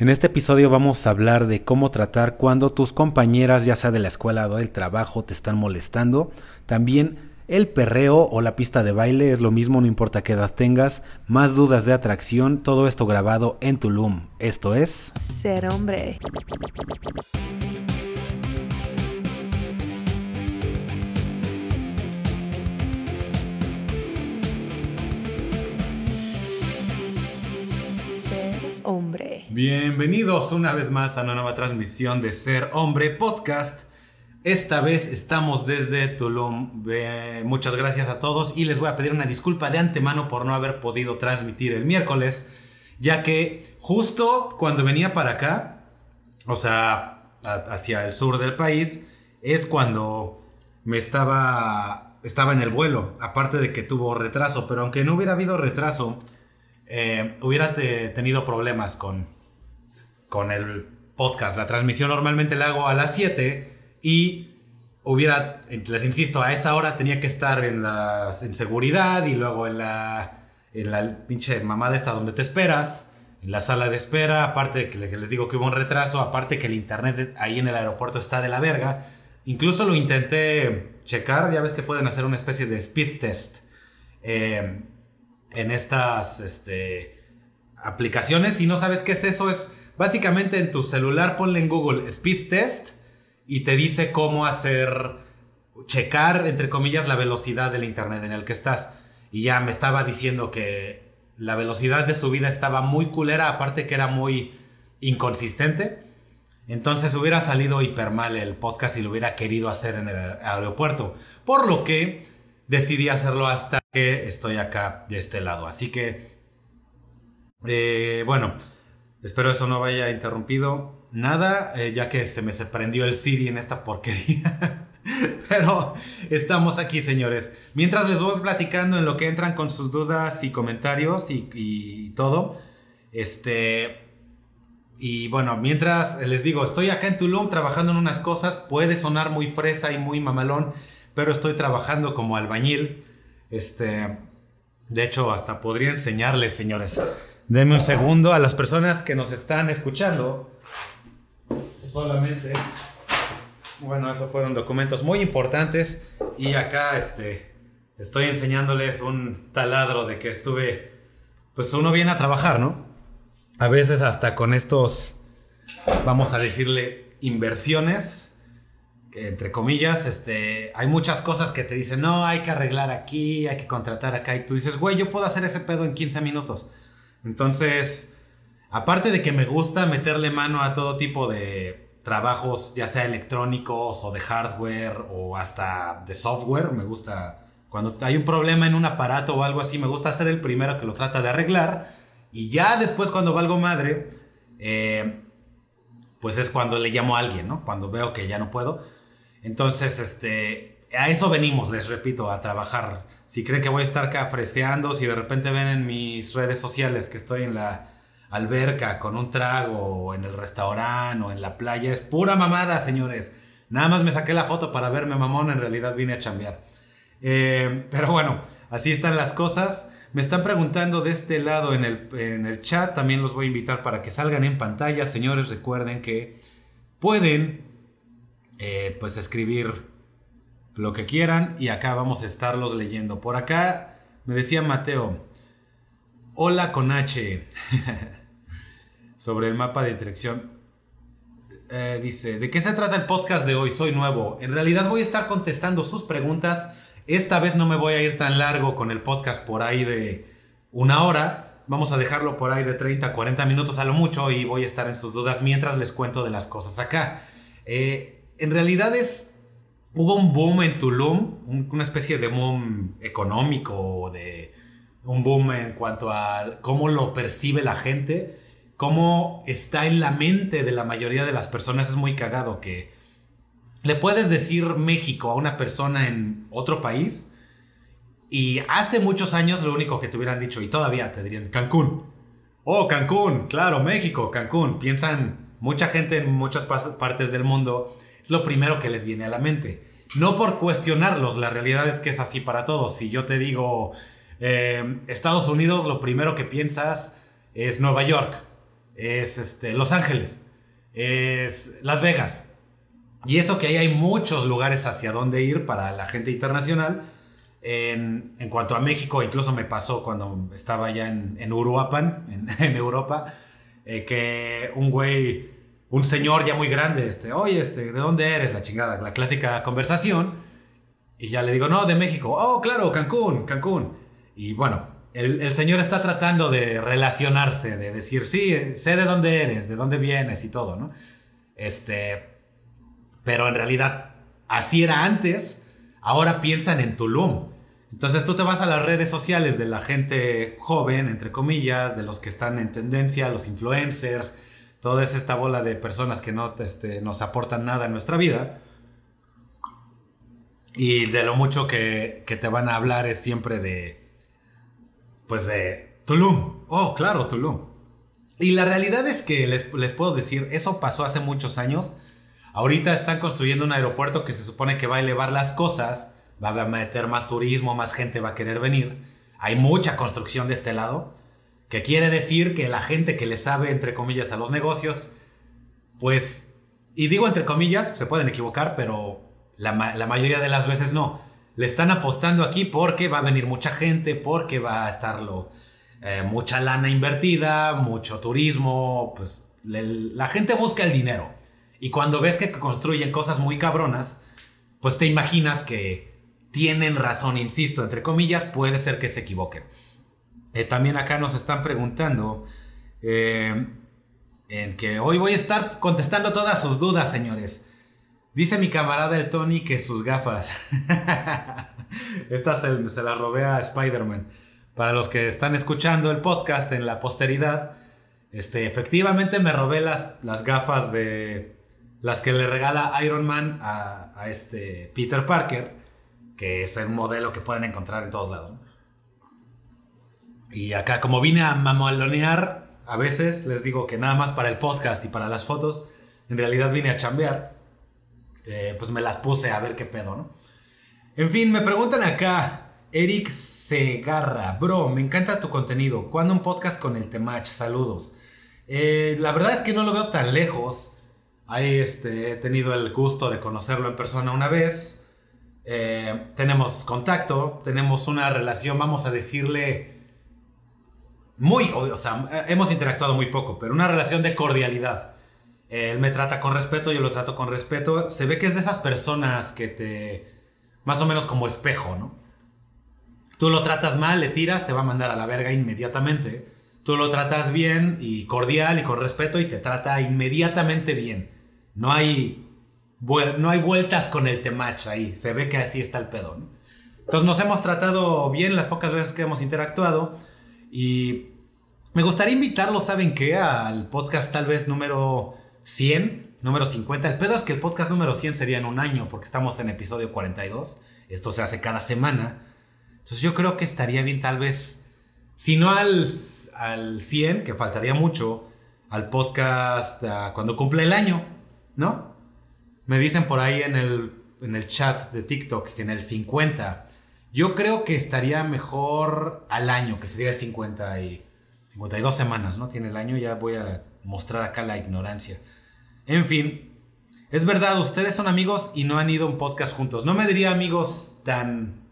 En este episodio vamos a hablar de cómo tratar cuando tus compañeras, ya sea de la escuela o del trabajo, te están molestando. También el perreo o la pista de baile es lo mismo, no importa qué edad tengas. Más dudas de atracción, todo esto grabado en Tulum. Esto es... Ser hombre. Bienvenidos una vez más a una nueva transmisión de Ser Hombre Podcast. Esta vez estamos desde Tulum. muchas gracias a todos y les voy a pedir una disculpa de antemano por no haber podido transmitir el miércoles, ya que justo cuando venía para acá, o sea, hacia el sur del país, es cuando me estaba estaba en el vuelo, aparte de que tuvo retraso, pero aunque no hubiera habido retraso, eh, hubiera tenido problemas con, con el podcast. La transmisión normalmente la hago a las 7 y hubiera, les insisto, a esa hora tenía que estar en, la, en seguridad y luego en la, en la pinche mamada esta donde te esperas, en la sala de espera, aparte de que les digo que hubo un retraso, aparte que el internet ahí en el aeropuerto está de la verga. Incluso lo intenté checar, ya ves que pueden hacer una especie de speed test. Eh, en estas este, aplicaciones. Si no sabes qué es eso, es básicamente en tu celular ponle en Google Speed Test y te dice cómo hacer, checar, entre comillas, la velocidad del Internet en el que estás. Y ya me estaba diciendo que la velocidad de subida estaba muy culera, aparte que era muy inconsistente. Entonces hubiera salido hiper mal el podcast si lo hubiera querido hacer en el aeropuerto. Por lo que decidí hacerlo hasta que estoy acá de este lado. Así que, eh, bueno, espero eso no vaya interrumpido nada, eh, ya que se me se prendió el Siri en esta porquería. Pero estamos aquí, señores. Mientras les voy platicando en lo que entran con sus dudas y comentarios y, todo. Este. Y bueno, mientras les digo, estoy acá en Tulum trabajando en unas cosas. Puede sonar muy fresa y muy mamalón pero estoy trabajando como albañil. Este, de hecho, hasta podría enseñarles, señores. Denme un segundo a las personas que nos están escuchando. Solamente, bueno, esos fueron documentos muy importantes y acá, este, estoy enseñándoles un taladro de que estuve, pues uno viene a trabajar, ¿no? A veces hasta con estos, vamos a decirle, inversiones entre comillas, este, hay muchas cosas que te dicen, no, hay que arreglar aquí, hay que contratar acá, y tú dices, güey, yo puedo hacer ese pedo en 15 minutos. Entonces, aparte de que me gusta meterle mano a todo tipo de trabajos, ya sea electrónicos o de hardware o hasta de software, me gusta, cuando hay un problema en un aparato o algo así, me gusta ser el primero que lo trata de arreglar, y ya después cuando valgo madre, eh, pues es cuando le llamo a alguien, ¿no? Cuando veo que ya no puedo. Entonces, este, a eso venimos, les repito, a trabajar. Si creen que voy a estar acá freseando, si de repente ven en mis redes sociales que estoy en la alberca con un trago, o en el restaurante, o en la playa, es pura mamada, señores. Nada más me saqué la foto para verme mamón, en realidad vine a chambear. Eh, pero bueno, así están las cosas. Me están preguntando de este lado en el, en el chat, también los voy a invitar para que salgan en pantalla. Señores, recuerden que pueden eh, pues escribir lo que quieran y acá vamos a estarlos leyendo. Por acá me decía Mateo, hola con H, sobre el mapa de dirección. Eh, dice, ¿de qué se trata el podcast de hoy? Soy nuevo. En realidad voy a estar contestando sus preguntas. Esta vez no me voy a ir tan largo con el podcast por ahí de una hora. Vamos a dejarlo por ahí de 30, 40 minutos a lo mucho y voy a estar en sus dudas mientras les cuento de las cosas acá. Eh, en realidad es, hubo un boom en Tulum, una especie de boom económico, de un boom en cuanto a cómo lo percibe la gente, cómo está en la mente de la mayoría de las personas. Es muy cagado que le puedes decir México a una persona en otro país y hace muchos años lo único que te hubieran dicho y todavía te dirían Cancún. Oh, Cancún, claro, México, Cancún. Piensan mucha gente en muchas partes del mundo es lo primero que les viene a la mente. No por cuestionarlos, la realidad es que es así para todos. Si yo te digo eh, Estados Unidos, lo primero que piensas es Nueva York. es este, Los Ángeles, es Las Vegas. Y eso que ahí hay muchos lugares hacia donde ir para la gente internacional. En, en cuanto a México, incluso me pasó cuando estaba allá en, en Uruapan, en, Europa, eh, que un güey, un señor ya muy grande, este, oye, este, ¿de dónde eres? La chingada, la clásica conversación. Y ya le digo, no, de México. Oh, claro, Cancún, Cancún. Y bueno, el, el señor está tratando de relacionarse, de decir, sí, sé de dónde eres, de dónde vienes y todo, ¿no? Este, pero en realidad así era antes, ahora piensan en Tulum. Entonces tú te vas a las redes sociales de la gente joven, entre comillas, de los que están en tendencia, los influencers, toda esta bola de personas que no este, nos aportan nada en nuestra vida. Y de lo mucho que, que te van a hablar es siempre de, pues de Tulum. Oh, claro, Tulum. Y la realidad es que les, les puedo decir, eso pasó hace muchos años. Ahorita están construyendo un aeropuerto que se supone que va a elevar las cosas, va a meter más turismo, más gente va a querer venir. Hay mucha construcción de este lado, que quiere decir que la gente que le sabe, entre comillas, a los negocios, pues, y digo entre comillas, se pueden equivocar, pero la, ma- la mayoría de las veces no. Le están apostando aquí porque va a venir mucha gente, porque va a estar lo, eh, mucha lana invertida, mucho turismo, pues la gente busca el dinero. Y cuando ves que construyen cosas muy cabronas, pues te imaginas que tienen razón, insisto, entre comillas, puede ser que se equivoquen. Eh, también acá nos están preguntando eh, en que hoy voy a estar contestando todas sus dudas, señores. Dice mi camarada el Tony que sus gafas. Esta se, se la robé a Spider-Man. Para los que están escuchando el podcast en la posteridad, este, efectivamente me robé las, las gafas de las que le regala Iron Man a, a este Peter Parker, que es el modelo que pueden encontrar en todos lados. Y acá, como vine a mamalonear, a veces les digo que nada más para el podcast y para las fotos, en realidad vine a chambear, eh, pues me las puse a ver qué pedo, ¿no? En fin, me preguntan acá, Eric Segarra, bro, me encanta tu contenido. ¿Cuándo un podcast con el Temach? Saludos. Eh, la verdad es que no lo veo tan lejos. Ahí este, he tenido el gusto de conocerlo en persona una vez. Eh, tenemos contacto, tenemos una relación, vamos a decirle, muy, o sea, hemos interactuado muy poco, pero una relación de cordialidad. Él me trata con respeto, yo lo trato con respeto. Se ve que es de esas personas que te... Más o menos como espejo, ¿no? Tú lo tratas mal, le tiras, te va a mandar a la verga inmediatamente. Tú lo tratas bien y cordial y con respeto y te trata inmediatamente bien. No hay, no hay vueltas con el temach ahí. Se ve que así está el pedo, ¿no? Entonces nos hemos tratado bien las pocas veces que hemos interactuado y me gustaría invitarlo, ¿saben qué? Al podcast tal vez número 100, número 50. El pedo es que el podcast número 100 sería en un año porque estamos en episodio 42. Esto se hace cada semana. Entonces yo creo que estaría bien tal vez, si no al, al 100, que faltaría mucho, al podcast ah, cuando cumple el año, ¿no? Me dicen por ahí en el, en el chat de TikTok que en el 50. Yo creo que estaría mejor al año, que sería el 50 y 52 semanas, ¿no? Tiene el año, ya voy a mostrar acá la ignorancia. En fin, es verdad, ustedes son amigos y no han ido a un podcast juntos. No me diría amigos tan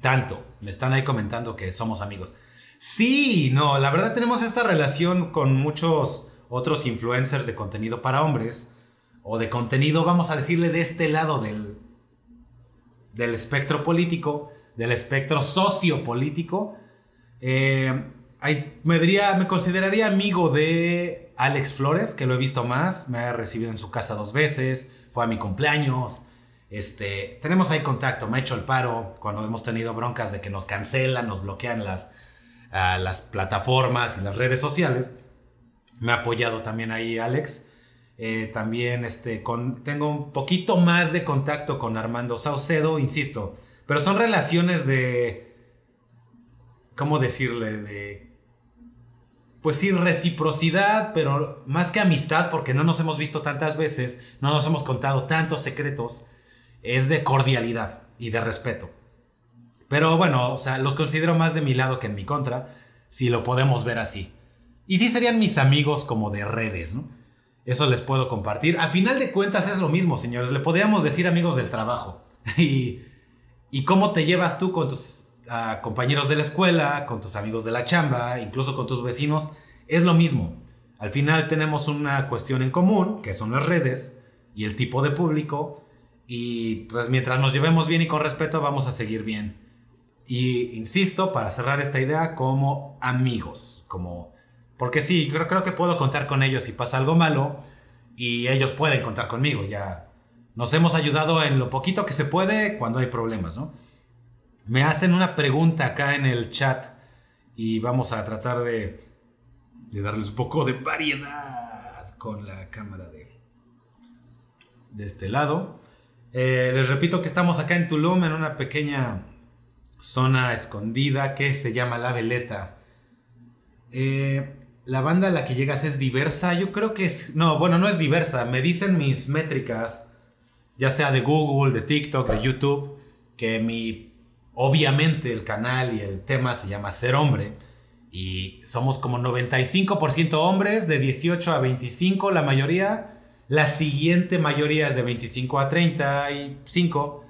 tanto. Me están ahí comentando que somos amigos. Sí, no, la verdad tenemos esta relación con muchos otros influencers de contenido para hombres o de contenido, vamos a decirle, de este lado del, del espectro político, del espectro sociopolítico. Eh, me, diría, me consideraría amigo de Alex Flores, que lo he visto más, me ha recibido en su casa dos veces, fue a mi cumpleaños. Este, tenemos ahí contacto, me ha hecho el paro cuando hemos tenido broncas de que nos cancelan, nos bloquean las, ah, las plataformas y las redes sociales. Me ha apoyado también ahí Alex. Eh, también este, tengo un poquito más de contacto con Armando Saucedo, insisto. Pero son relaciones de... ¿Cómo decirle? De... Pues sí, reciprocidad, pero más que amistad, porque no nos hemos visto tantas veces, no nos hemos contado tantos secretos, es de cordialidad y de respeto. Pero bueno, o sea, los considero más de mi lado que en mi contra, si lo podemos ver así. Y sí serían mis amigos como de redes, ¿no? Eso les puedo compartir. A final de cuentas es lo mismo, señores. Le podríamos decir amigos del trabajo. y, y cómo te llevas tú con tus ah, compañeros de la escuela, con tus amigos de la chamba, incluso con tus vecinos, es lo mismo. Al final tenemos una cuestión en común, que son las redes y el tipo de público. Y pues mientras nos llevemos bien y con respeto, vamos a seguir bien. Y insisto, para cerrar esta idea, como amigos, como... Porque sí, creo, creo que puedo contar con ellos si pasa algo malo y ellos pueden contar conmigo. Ya nos hemos ayudado en lo poquito que se puede cuando hay problemas, ¿no? Me hacen una pregunta acá en el chat y vamos a tratar de, darles un poco de variedad con la cámara de, de este lado. Eh, les repito que estamos acá en Tulum en una pequeña zona escondida que se llama La Veleta. Eh, la banda a la que llegas es diversa. Yo creo que es. No, bueno, no es diversa. Me dicen mis métricas, ya sea de Google, de TikTok, de YouTube, que mi. Obviamente el canal y el tema se llama Ser Hombre. Y somos como 95% hombres, de 18 a 25, la mayoría. La siguiente mayoría es de 25 a 35.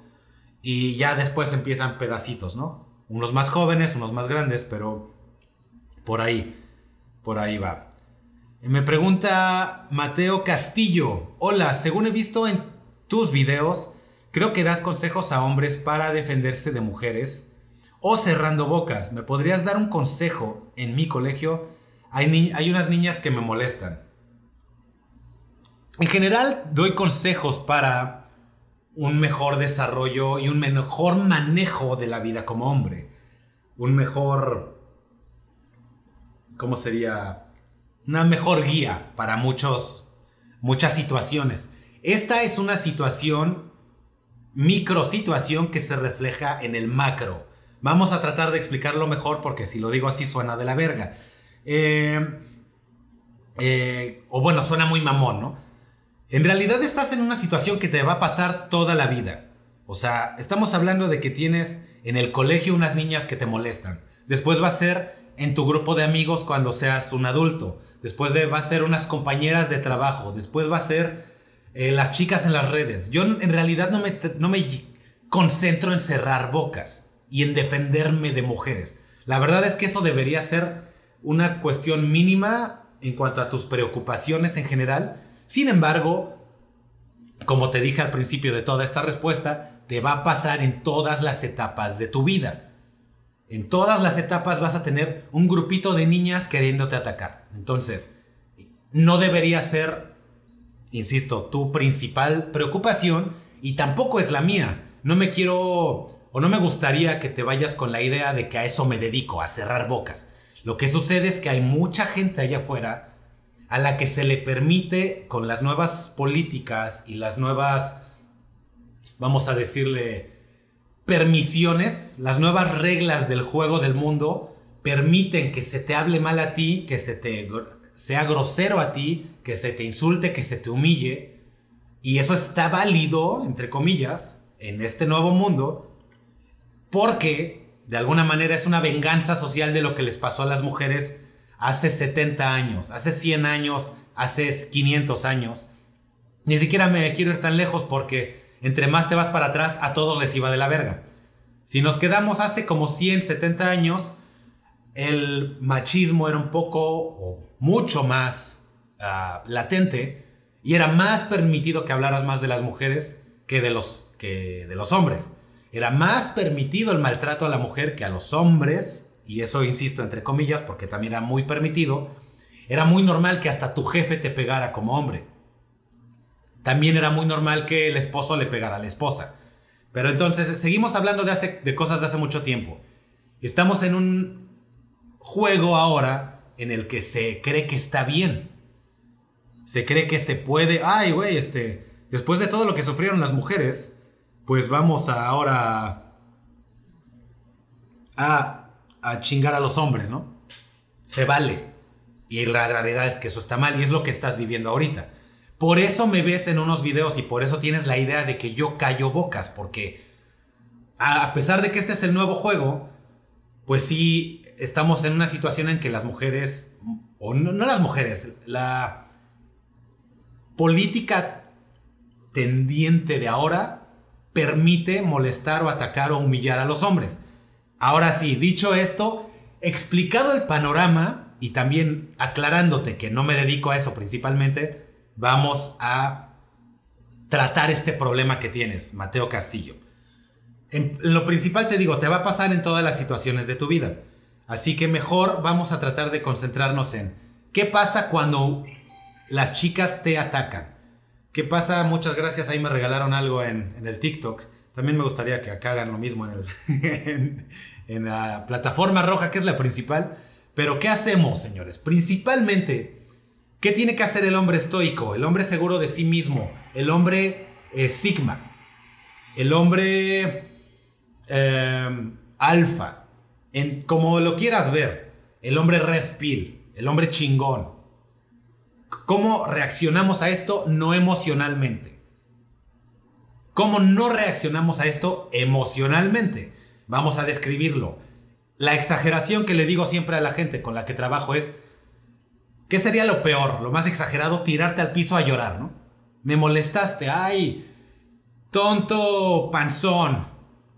Y ya después empiezan pedacitos, ¿no? Unos más jóvenes, unos más grandes, pero por ahí, por ahí va. Me pregunta Mateo Castillo, hola, según he visto en tus videos, creo que das consejos a hombres para defenderse de mujeres o cerrando bocas. ¿Me podrías dar un consejo? En mi colegio hay, hay unas niñas que me molestan. En general doy consejos para un mejor desarrollo y un mejor manejo de la vida como hombre. Un mejor... ¿Cómo sería? Una mejor guía para muchos, muchas situaciones. Esta es una situación, micro situación que se refleja en el macro. Vamos a tratar de explicarlo mejor porque si lo digo así suena de la verga. Eh, eh, o bueno, suena muy mamón, ¿no? En realidad estás en una situación que te va a pasar toda la vida. O sea, estamos hablando de que tienes en el colegio unas niñas que te molestan. Después va a ser en tu grupo de amigos cuando seas un adulto. Después de, va a ser unas compañeras de trabajo. Después va a ser eh, las chicas en las redes. Yo en realidad no me, no me concentro en cerrar bocas y en defenderme de mujeres. La verdad es que eso debería ser una cuestión mínima en cuanto a tus preocupaciones en general sin embargo, como te dije al principio de toda esta respuesta, te va a pasar en todas las etapas de tu vida. En todas las etapas vas a tener un grupito de niñas queriéndote atacar. Entonces, no debería ser, insisto, tu principal preocupación y tampoco es la mía. No me quiero o no me gustaría que te vayas con la idea de que a eso me dedico, a cerrar bocas. Lo que sucede es que hay mucha gente allá afuera a la que se le permite con las nuevas políticas y las nuevas, vamos a decirle, permisiones, las nuevas reglas del juego del mundo, permiten que se te hable mal a ti, que se te sea grosero a ti, que se te insulte, que se te humille. Y eso está válido, entre comillas, en este nuevo mundo, porque de alguna manera es una venganza social de lo que les pasó a las mujeres hace 70 años, hace 100 años, hace 500 años. Ni siquiera me quiero ir tan lejos porque entre más te vas para atrás, a todos les iba de la verga. Si nos quedamos hace como 100, 70 años, el machismo era un poco o mucho más ah, latente y era más permitido que hablaras más de las mujeres que de los, que de los hombres. Era más permitido el maltrato a la mujer que a los hombres y eso insisto entre comillas porque también era muy permitido, era muy normal que hasta tu jefe te pegara como hombre. También era muy normal que el esposo le pegara a la esposa. Pero entonces seguimos hablando de, hace, de cosas de hace mucho tiempo. Estamos en un juego ahora en el que se cree que está bien. Se cree que se puede, ay güey, este, después de todo lo que sufrieron las mujeres, pues vamos ahora a a chingar a los hombres, ¿no? Se vale. Y la realidad es que eso está mal y es lo que estás viviendo ahorita. Por eso me ves en unos videos y por eso tienes la idea de que yo callo bocas, porque a pesar de que este es el nuevo juego, pues sí estamos en una situación en que las mujeres o no, no las mujeres, la política tendiente de ahora permite molestar o atacar o humillar a los hombres. Ahora sí, dicho esto, explicado el panorama y también aclarándote que no me dedico a eso principalmente, vamos a tratar este problema que tienes, Mateo Castillo. En lo principal te digo, te va a pasar en todas las situaciones de tu vida. Así que mejor vamos a tratar de concentrarnos en qué pasa cuando las chicas te atacan. ¿Qué pasa? Muchas gracias, ahí me regalaron algo en, el TikTok. También me gustaría que acá hagan lo mismo en, la plataforma roja, que es la principal. Pero ¿qué hacemos, señores? Principalmente, ¿qué tiene que hacer el hombre estoico? El hombre seguro de sí mismo. El hombre eh, sigma. El hombre eh, alfa. Como lo quieras ver. El hombre red pill. El hombre chingón. ¿Cómo reaccionamos a esto no emocionalmente? ¿Cómo no reaccionamos a esto emocionalmente? Vamos a describirlo. La exageración que le digo siempre a la gente con la que trabajo es, ¿qué sería lo peor? Lo más exagerado, tirarte al piso a llorar, ¿no? Me molestaste, ay, tonto panzón,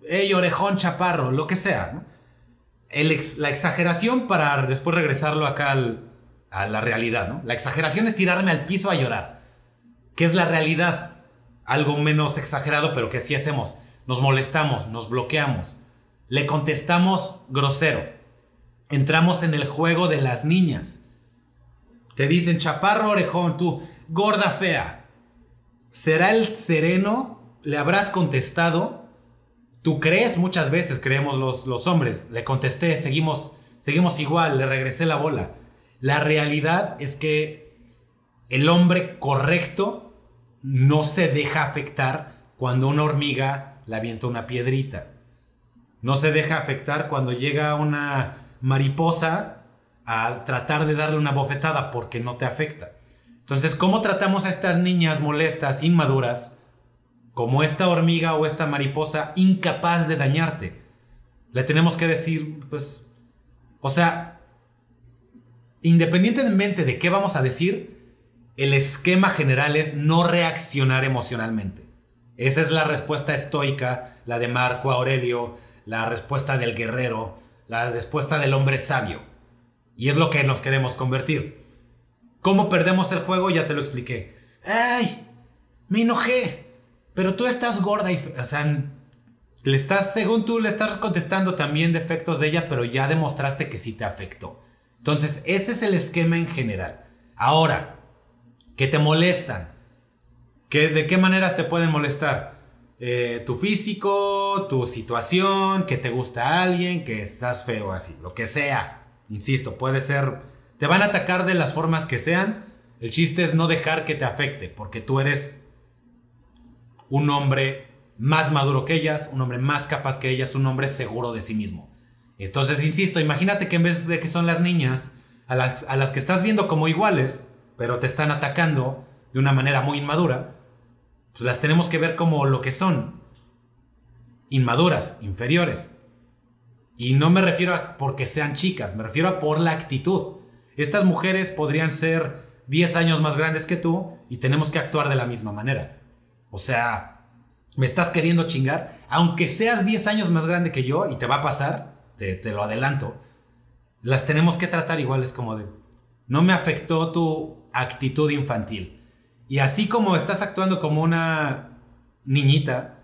ey, orejón chaparro, lo que sea, ¿no? La exageración para después regresarlo acá al, a la realidad, ¿no? La exageración es tirarme al piso a llorar. ¿Qué es la realidad? Algo menos exagerado, pero que sí hacemos. Nos molestamos, nos bloqueamos, le contestamos grosero. Entramos en el juego de las niñas. Te dicen chaparro orejón, tú, gorda fea. ¿Será el sereno? ¿Le habrás contestado? Tú crees muchas veces, creemos los, los hombres. Le contesté, seguimos, seguimos igual, le regresé la bola. La realidad es que el hombre correcto no se deja afectar cuando una hormiga le avienta una piedrita. No se deja afectar cuando llega una mariposa a tratar de darle una bofetada porque no te afecta. Entonces, ¿cómo tratamos a estas niñas molestas, inmaduras, como esta hormiga o esta mariposa incapaz de dañarte? Le tenemos que decir, pues, o sea, independientemente de qué vamos a decir, el esquema general es no reaccionar emocionalmente. Esa es la respuesta estoica, la de Marco Aurelio, la respuesta del guerrero, la respuesta del hombre sabio. Y es lo que nos queremos convertir. ¿Cómo perdemos el juego? Ya te lo expliqué. ¡Ay! Me enojé. Pero tú estás gorda y... O sea, le estás, según tú, le estás contestando también defectos de ella, pero ya demostraste que sí te afectó. Entonces, ese es el esquema en general. Ahora, ¿qué te molestan? ¿Qué, ¿De qué maneras te pueden molestar? Eh, tu físico, tu situación, que te gusta alguien, que estás feo así, lo que sea. Insisto, puede ser... Te van a atacar de las formas que sean. El chiste es no dejar que te afecte, porque tú eres un hombre más maduro que ellas, un hombre más capaz que ellas, un hombre seguro de sí mismo. Entonces, insisto, imagínate que en vez de que son las niñas, a las, que estás viendo como iguales, pero te están atacando de una manera muy inmadura, pues las tenemos que ver como lo que son. Inmaduras, inferiores. Y no me refiero a porque sean chicas, me refiero a por la actitud. Estas mujeres podrían ser 10 años más grandes que tú y tenemos que actuar de la misma manera. O sea, me estás queriendo chingar, aunque seas 10 años más grande que yo y te va a pasar, te, te lo adelanto, las tenemos que tratar iguales como de, no me afectó tu actitud infantil. Y así como estás actuando como una niñita,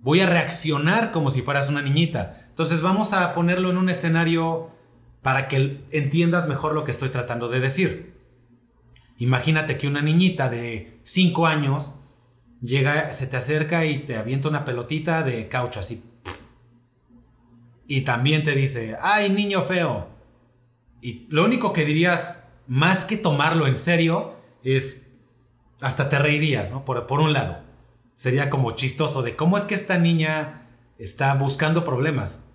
voy a reaccionar como si fueras una niñita. Entonces vamos a ponerlo en un escenario para que entiendas mejor lo que estoy tratando de decir. Imagínate que una niñita de 5 años llega, se te acerca y te avienta una pelotita de caucho así. Y también te dice, ay niño feo. Y lo único que dirías, más que tomarlo en serio, es, hasta te reirías, ¿no? Por, por un lado. Sería como chistoso de cómo es que esta niña está buscando problemas.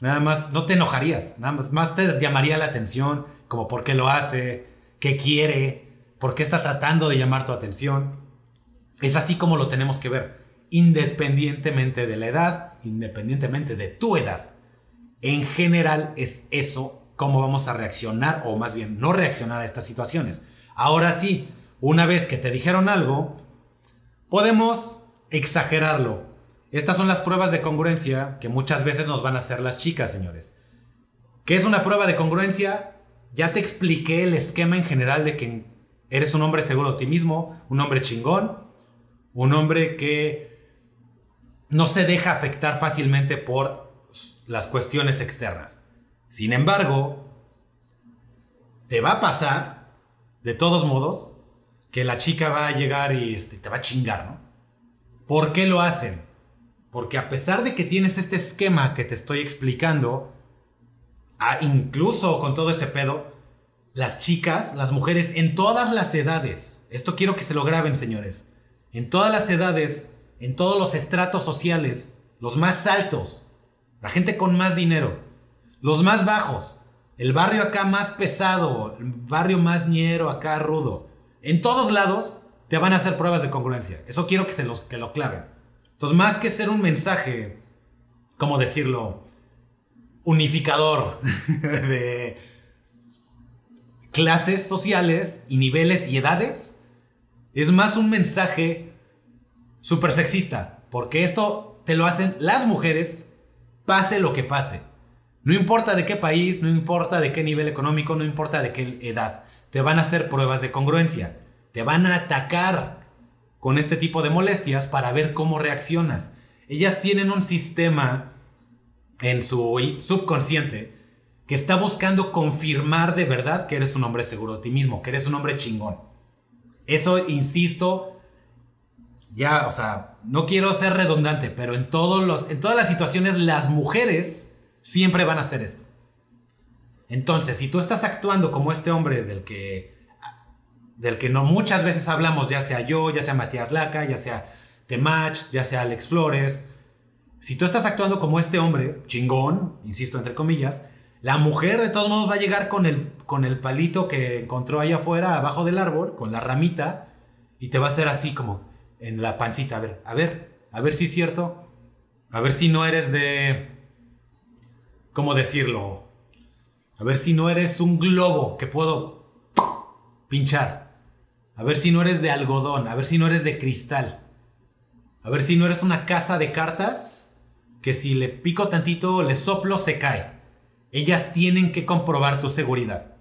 Nada más, no te enojarías, nada más, más te llamaría la atención, como por qué lo hace, qué quiere, por qué está tratando de llamar tu atención. Es así como lo tenemos que ver, independientemente de la edad, independientemente de tu edad. En general es eso cómo vamos a reaccionar, o más bien no reaccionar a estas situaciones. Ahora sí, una vez que te dijeron algo, podemos exagerarlo. Estas son las pruebas de congruencia que muchas veces nos van a hacer las chicas, señores. ¿Qué es una prueba de congruencia? Ya te expliqué el esquema en general de que eres un hombre seguro de ti mismo, un hombre chingón, un hombre que no se deja afectar fácilmente por las cuestiones externas. Sin embargo, te va a pasar, de todos modos, que la chica va a llegar y este, te va a chingar, ¿no? ¿Por qué lo hacen? Porque a pesar de que tienes este esquema que te estoy explicando, incluso con todo ese pedo, las chicas, las mujeres en todas las edades, esto quiero que se lo graben señores, en todas las edades, en todos los estratos sociales, los más altos, la gente con más dinero, los más bajos, el barrio acá más pesado, el barrio más ñero acá rudo, en todos lados te van a hacer pruebas de congruencia. Eso quiero que se los que lo claven. Entonces, más que ser un mensaje, ¿cómo decirlo? unificador de clases sociales y niveles y edades, es más un mensaje súper sexista, porque esto te lo hacen las mujeres, pase lo que pase. No importa de qué país, no importa de qué nivel económico, no importa de qué edad, te van a hacer pruebas de congruencia, te van a atacar con este tipo de molestias para ver cómo reaccionas. Ellas tienen un sistema en su subconsciente que está buscando confirmar de verdad que eres un hombre seguro de ti mismo, que eres un hombre chingón. Eso, insisto, ya, o sea, no quiero ser redundante, pero en, todos los, en todas las situaciones las mujeres siempre van a hacer esto. Entonces, si tú estás actuando como este hombre del que, del que no muchas veces hablamos, ya sea yo, ya sea Matías Laca, ya sea Temach, ya sea Alex Flores, si tú estás actuando como este hombre, chingón, insisto entre comillas, la mujer de todos modos va a llegar con el, con el palito que encontró allá afuera, abajo del árbol, con la ramita, y te va a hacer así como en la pancita, a ver, a ver, a ver si es cierto, a ver si no eres de... ¿Cómo decirlo? A ver si no eres un globo que puedo pinchar. A ver si no eres de algodón, a ver si no eres de cristal. A ver si no eres una casa de cartas que si le pico tantito, le soplo, se cae. Ellas tienen que comprobar tu seguridad.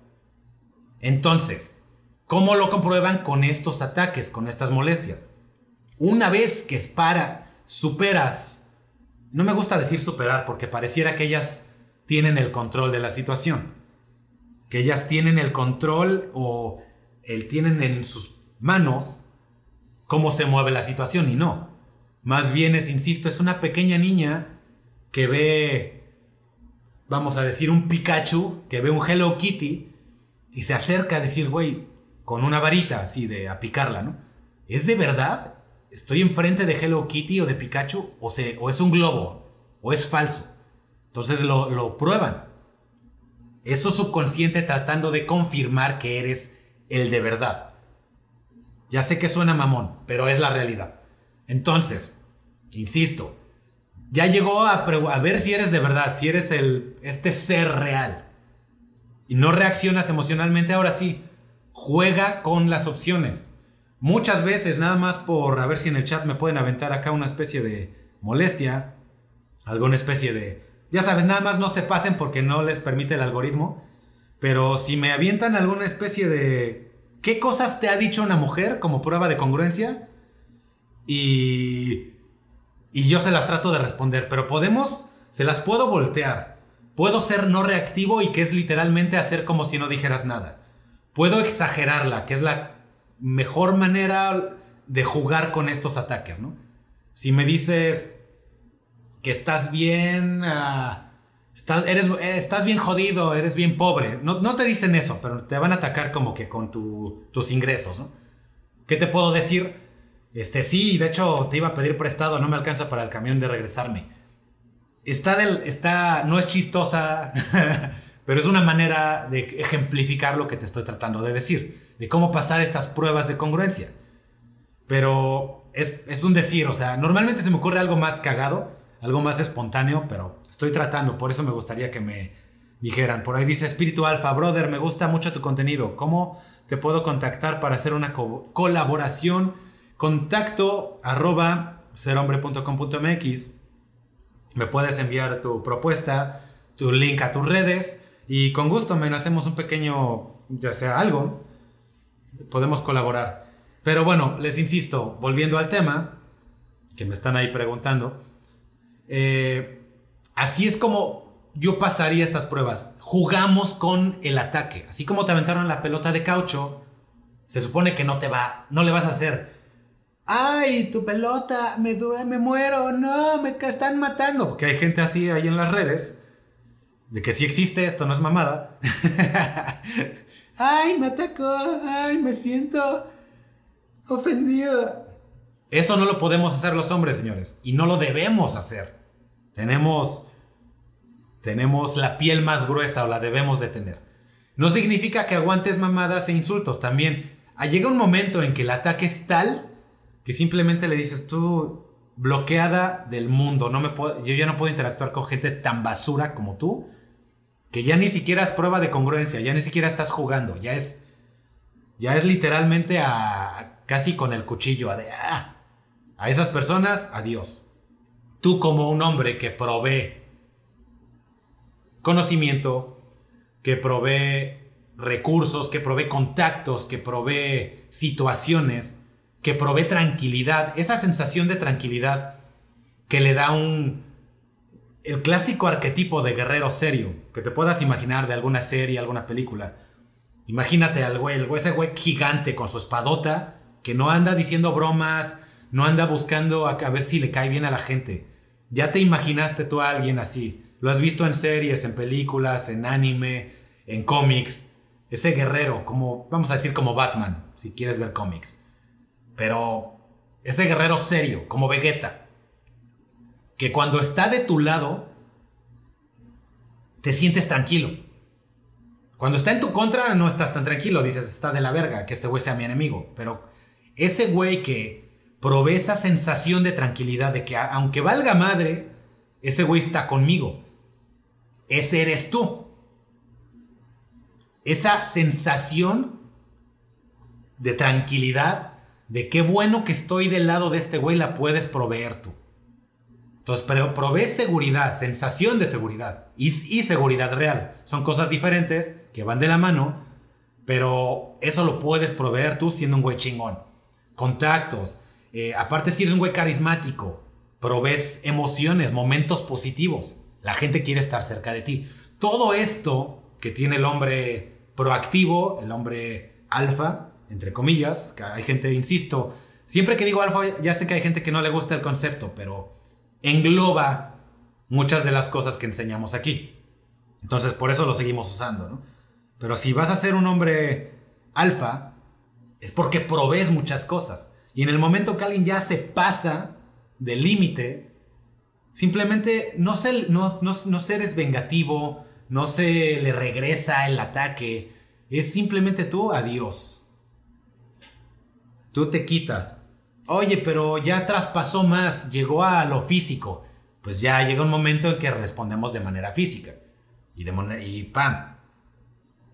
Entonces, ¿cómo lo comprueban con estos ataques, con estas molestias? Una vez que para, superas, no me gusta decir superar porque pareciera que ellas tienen el control de la situación, que ellas tienen el control o el, tienen en sus manos cómo se mueve la situación y no. Más bien es, insisto, es una pequeña niña que ve, vamos a decir, un Pikachu, que ve un Hello Kitty y se acerca a decir, güey, con una varita así de a picarla, ¿no? ¿Es de verdad? ¿Estoy enfrente de Hello Kitty o de Pikachu? ¿O, se, o es un globo? ¿O es falso? Entonces lo, lo prueban. Eso subconsciente tratando de confirmar que eres el de verdad. Ya sé que suena mamón, pero es la realidad. Entonces, insisto, ya llegó a, ver si eres de verdad, si eres el, este ser real. Y no reaccionas emocionalmente, ahora sí, juega con las opciones. Muchas veces, nada más por a ver si en el chat me pueden aventar acá una especie de molestia, alguna especie de... Ya sabes, nada más no se pasen porque no les permite el algoritmo. Pero si me avientan alguna especie de... ¿Qué cosas te ha dicho una mujer como prueba de congruencia? Y y yo se las trato de responder, pero podemos, se las puedo voltear. Puedo ser no reactivo y que es literalmente hacer como si no dijeras nada. Puedo exagerarla, que es la mejor manera de jugar con estos ataques, ¿no? Si me dices que estás bien, ah, estás, eres, eh, estás bien jodido, eres bien pobre, no, no, te dicen eso, pero te van a atacar como que con tus ingresos, ¿no? ¿Qué te puedo decir? Este, sí, de hecho te iba a pedir prestado, no me alcanza para el camión de regresarme. Está del, está, no es chistosa, pero es una manera de ejemplificar lo que te estoy tratando de decir, de cómo pasar estas pruebas de congruencia. Pero es, es un decir, o sea, normalmente se me ocurre algo más cagado, algo más espontáneo, pero estoy tratando, por eso me gustaría que me dijeran, por ahí dice Espíritu Alfa, brother, me gusta mucho tu contenido. ¿Cómo te puedo contactar para hacer una colaboración? Contacto arroba serhombre.com.mx. Me puedes enviar tu propuesta, tu link a tus redes y con gusto me hacemos un pequeño, ya sea algo, podemos colaborar. Pero bueno, les insisto, volviendo al tema, que me están ahí preguntando, eh, así es como yo pasaría estas pruebas. Jugamos con el ataque. Así como te aventaron la pelota de caucho, se supone que no te va, no le vas a hacer. Ay, tu pelota, me me muero, no, me están matando. Porque hay gente así ahí en las redes, de que si existe, esto no es mamada. ay, me atacó, ay, me siento ofendido. Eso no lo podemos hacer los hombres, señores, y no lo debemos hacer. Tenemos tenemos la piel más gruesa o la debemos de tener. No significa que aguantes mamadas e insultos, también ah, llega un momento en que el ataque es tal que simplemente le dices tú bloqueada del mundo, no me puedo, yo ya no puedo interactuar con gente tan basura como tú, que ya ni siquiera es prueba de congruencia, ya ni siquiera estás jugando, ya es ya es literalmente a, casi con el cuchillo a de ah, a esas personas, adiós. Tú como un hombre que provee conocimiento, que provee recursos, que provee contactos, que provee situaciones, que provee tranquilidad, esa sensación de tranquilidad que le da un... el clásico arquetipo de guerrero serio, que te puedas imaginar de alguna serie, alguna película. Imagínate al güey, ese güey gigante con su espadota, que no anda diciendo bromas, no anda buscando a, a ver si le cae bien a la gente. Ya te imaginaste tú a alguien así, lo has visto en series, en películas, en anime, en cómics. Ese guerrero, como, vamos a decir como Batman, si quieres ver cómics. Pero ese guerrero serio, como Vegeta, que cuando está de tu lado, te sientes tranquilo. Cuando está en tu contra, no estás tan tranquilo, dices, está de la verga, que este güey sea mi enemigo. Pero ese güey que provee esa sensación de tranquilidad, de que aunque valga madre, ese güey está conmigo ese eres tú. Esa sensación de tranquilidad, de qué bueno que estoy del lado de este güey, la puedes proveer tú. Entonces, pero seguridad, sensación de seguridad y, seguridad real. Son cosas diferentes que van de la mano, pero eso lo puedes proveer tú siendo un güey chingón. Contactos. Eh, aparte, si eres un güey carismático, provees emociones, momentos positivos. La gente quiere estar cerca de ti. Todo esto que tiene el hombre proactivo, el hombre alfa, entre comillas, que hay gente, insisto, siempre que digo alfa, ya sé que hay gente que no le gusta el concepto, pero engloba muchas de las cosas que enseñamos aquí. Entonces, por eso lo seguimos usando, ¿no? Pero si vas a ser un hombre alfa, es porque provees muchas cosas. Y en el momento que alguien ya se pasa del límite, Simplemente no, se, no, no, seres vengativo, no se le regresa el ataque. Es simplemente tú, adiós. Tú te quitas. Oye, pero ya traspasó más, llegó a lo físico. Pues ya llega un momento en que respondemos de manera física. Y, de y ¡pam!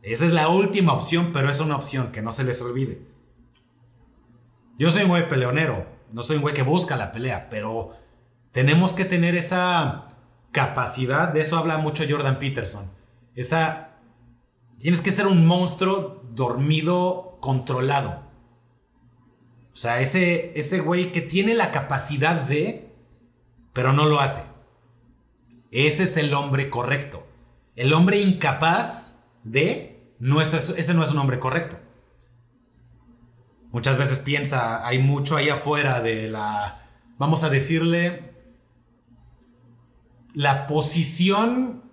Esa es la última opción, pero es una opción que no se les olvide. Yo soy un güey peleonero, no soy un güey que busca la pelea, pero tenemos que tener esa capacidad, de eso habla mucho Jordan Peterson. Esa tienes que ser un monstruo dormido controlado. O sea, ese ese güey que tiene la capacidad de pero no lo hace. Ese es el hombre correcto. El hombre incapaz de no es, ese no es un hombre correcto. Muchas veces piensa, hay mucho ahí afuera de la, vamos a decirle, la posición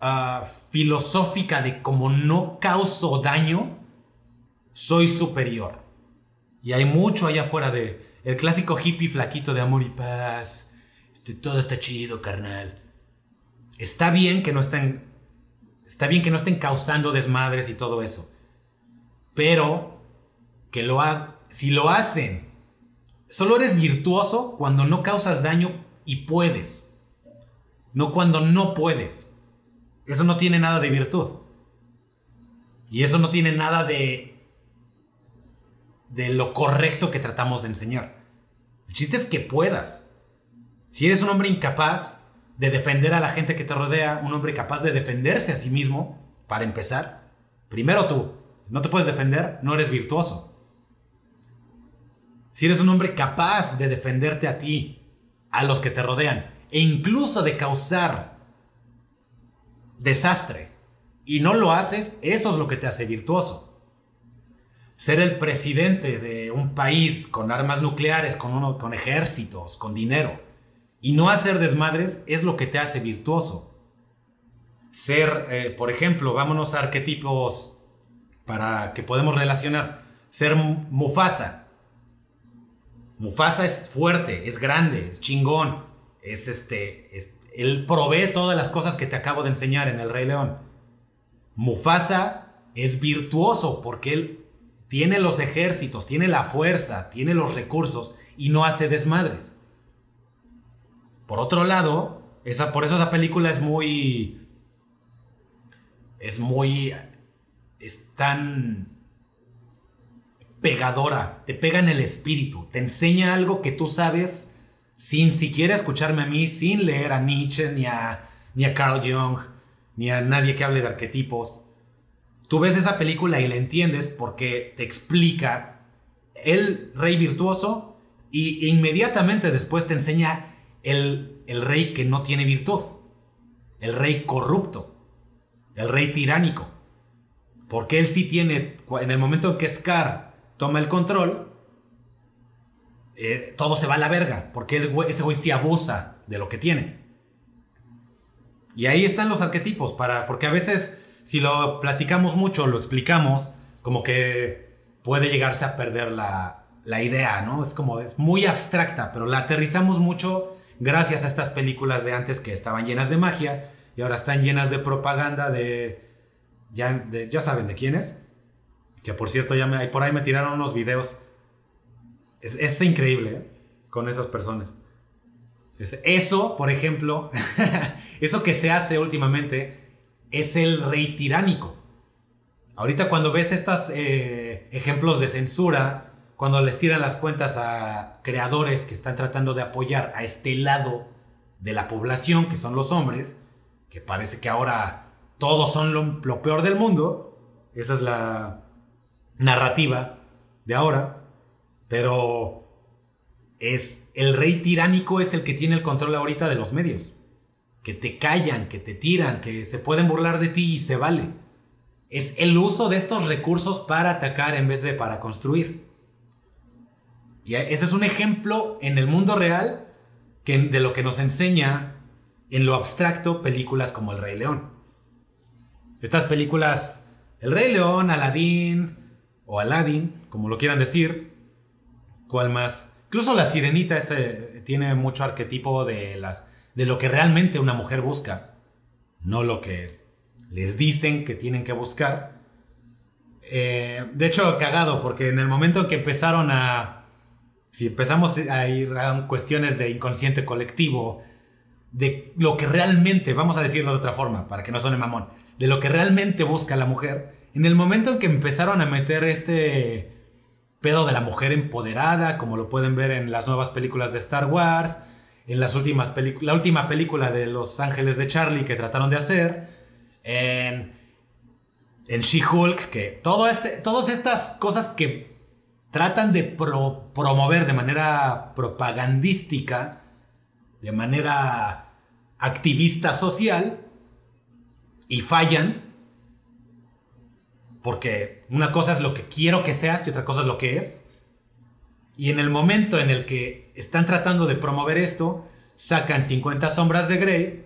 ah, filosófica de como no causo daño, soy superior. Y hay mucho allá afuera de el clásico hippie flaquito de amor y paz. Este, todo está chido, carnal. Está bien que no estén. Está bien que no estén causando desmadres y todo eso. Pero que lo ha, si lo hacen, solo eres virtuoso cuando no causas daño y puedes no cuando no puedes. Eso no tiene nada de virtud. Y eso no tiene nada de de lo correcto que tratamos de enseñar. El chiste es que puedas. Si eres un hombre incapaz de defender a la gente que te rodea, un hombre capaz de defenderse a sí mismo, para empezar, primero tú, no te puedes defender, no eres virtuoso. Si eres un hombre capaz de defenderte a ti, a los que te rodean, e incluso de causar desastre, y no lo haces, eso es lo que te hace virtuoso ser el presidente de un país con armas nucleares, con, con ejércitos, con dinero, y no hacer desmadres es lo que te hace virtuoso. Ser, eh, por ejemplo, vámonos a arquetipos para que podemos relacionar. Ser Mufasa. Mufasa es fuerte, es grande, es chingón, es este, él provee todas las cosas que te acabo de enseñar en el Rey León. Mufasa es virtuoso porque él tiene los ejércitos, tiene la fuerza, tiene los recursos y no hace desmadres. Por otro lado, esa, por eso esa película es muy... Es muy... Es tan pegadora, te pega en el espíritu, te enseña algo que tú sabes sin siquiera escucharme a mí, sin leer a Nietzsche, ni a, ni a Carl Jung, ni a nadie que hable de arquetipos. Tú ves esa película y la entiendes porque te explica el rey virtuoso y inmediatamente después te enseña el, el rey que no tiene virtud, el rey corrupto, el rey tiránico. Porque él sí tiene, en el momento en que Scar toma el control, eh, todo se va a la verga, porque ese güey sí abusa de lo que tiene. Y ahí están los arquetipos, para, porque a veces si lo platicamos mucho, lo explicamos, como que puede llegarse a perder la, la idea, ¿no? Es como, es muy abstracta, pero la aterrizamos mucho gracias a estas películas de antes que estaban llenas de magia y ahora están llenas de propaganda de, ya, ya saben de quiénes. Que por cierto, ya me, por ahí me tiraron unos videos. Es, es increíble, ¿eh? Con esas personas. eso, por ejemplo, eso que se hace últimamente es el rey tiránico. Ahorita cuando ves estos eh, ejemplos de censura, cuando les tiran las cuentas a creadores que están tratando de apoyar a este lado de la población, que son los hombres, que parece que ahora todos son lo, peor del mundo, esa es la narrativa de ahora, pero es el rey tiránico es el que tiene el control ahorita de los medios que te callan, que te tiran, que se pueden burlar de ti y se vale. Es el uso de estos recursos para atacar en vez de para construir. Y ese es un ejemplo en el mundo real de lo que nos enseña en lo abstracto películas como El Rey León. Estas películas, El Rey León, Aladdin o Aladdin, como lo quieran decir, ¿cuál más? Incluso La Sirenita ese, tiene mucho arquetipo de las de lo que realmente una mujer busca, no lo que les dicen que tienen que buscar. Eh, de hecho, cagado, porque en el momento en que empezaron a... Si empezamos a ir a cuestiones de inconsciente colectivo, de lo que realmente, vamos a decirlo de otra forma, para que no suene mamón, de lo que realmente busca la mujer, en el momento en que empezaron a meter este pedo de la mujer empoderada, como lo pueden ver en las nuevas películas de Star Wars, en las últimas la última película de Los Ángeles de Charlie que trataron de hacer, en, en She-Hulk, que todo este, todas estas cosas que tratan de promover de manera propagandística, de manera activista social, y fallan, porque una cosa es lo que quiero que seas y otra cosa es lo que es. Y en el momento en el que están tratando de promover esto, sacan 50 sombras de Grey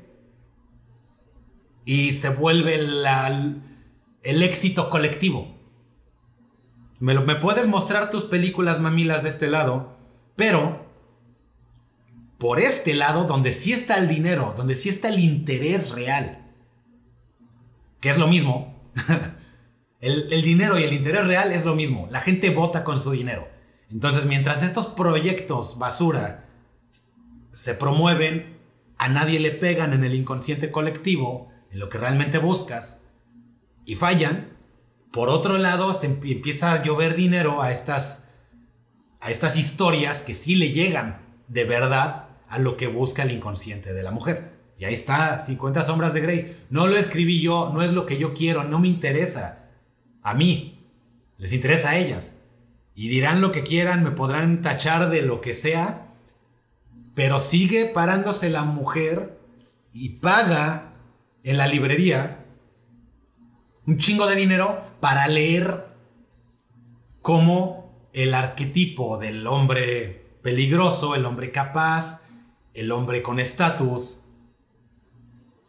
y se vuelve el éxito colectivo. Me, puedes mostrar tus películas mamilas de este lado, pero por este lado, donde sí está el dinero, donde sí está el interés real, que es lo mismo, el dinero y el interés real es lo mismo, la gente vota con su dinero. Entonces, mientras estos proyectos basura se promueven, a nadie le pegan en el inconsciente colectivo en lo que realmente buscas y fallan, por otro lado se empieza a llover dinero a estas, a estas historias que sí le llegan de verdad a lo que busca el inconsciente de la mujer. Y ahí está, 50 sombras de Grey. No lo escribí yo, no es lo que yo quiero, no me interesa. A mí, les interesa a ellas. Y dirán lo que quieran, me podrán tachar de lo que sea, pero sigue parándose la mujer y paga en la librería un chingo de dinero para leer cómo el arquetipo del hombre peligroso, el hombre capaz, el hombre con estatus,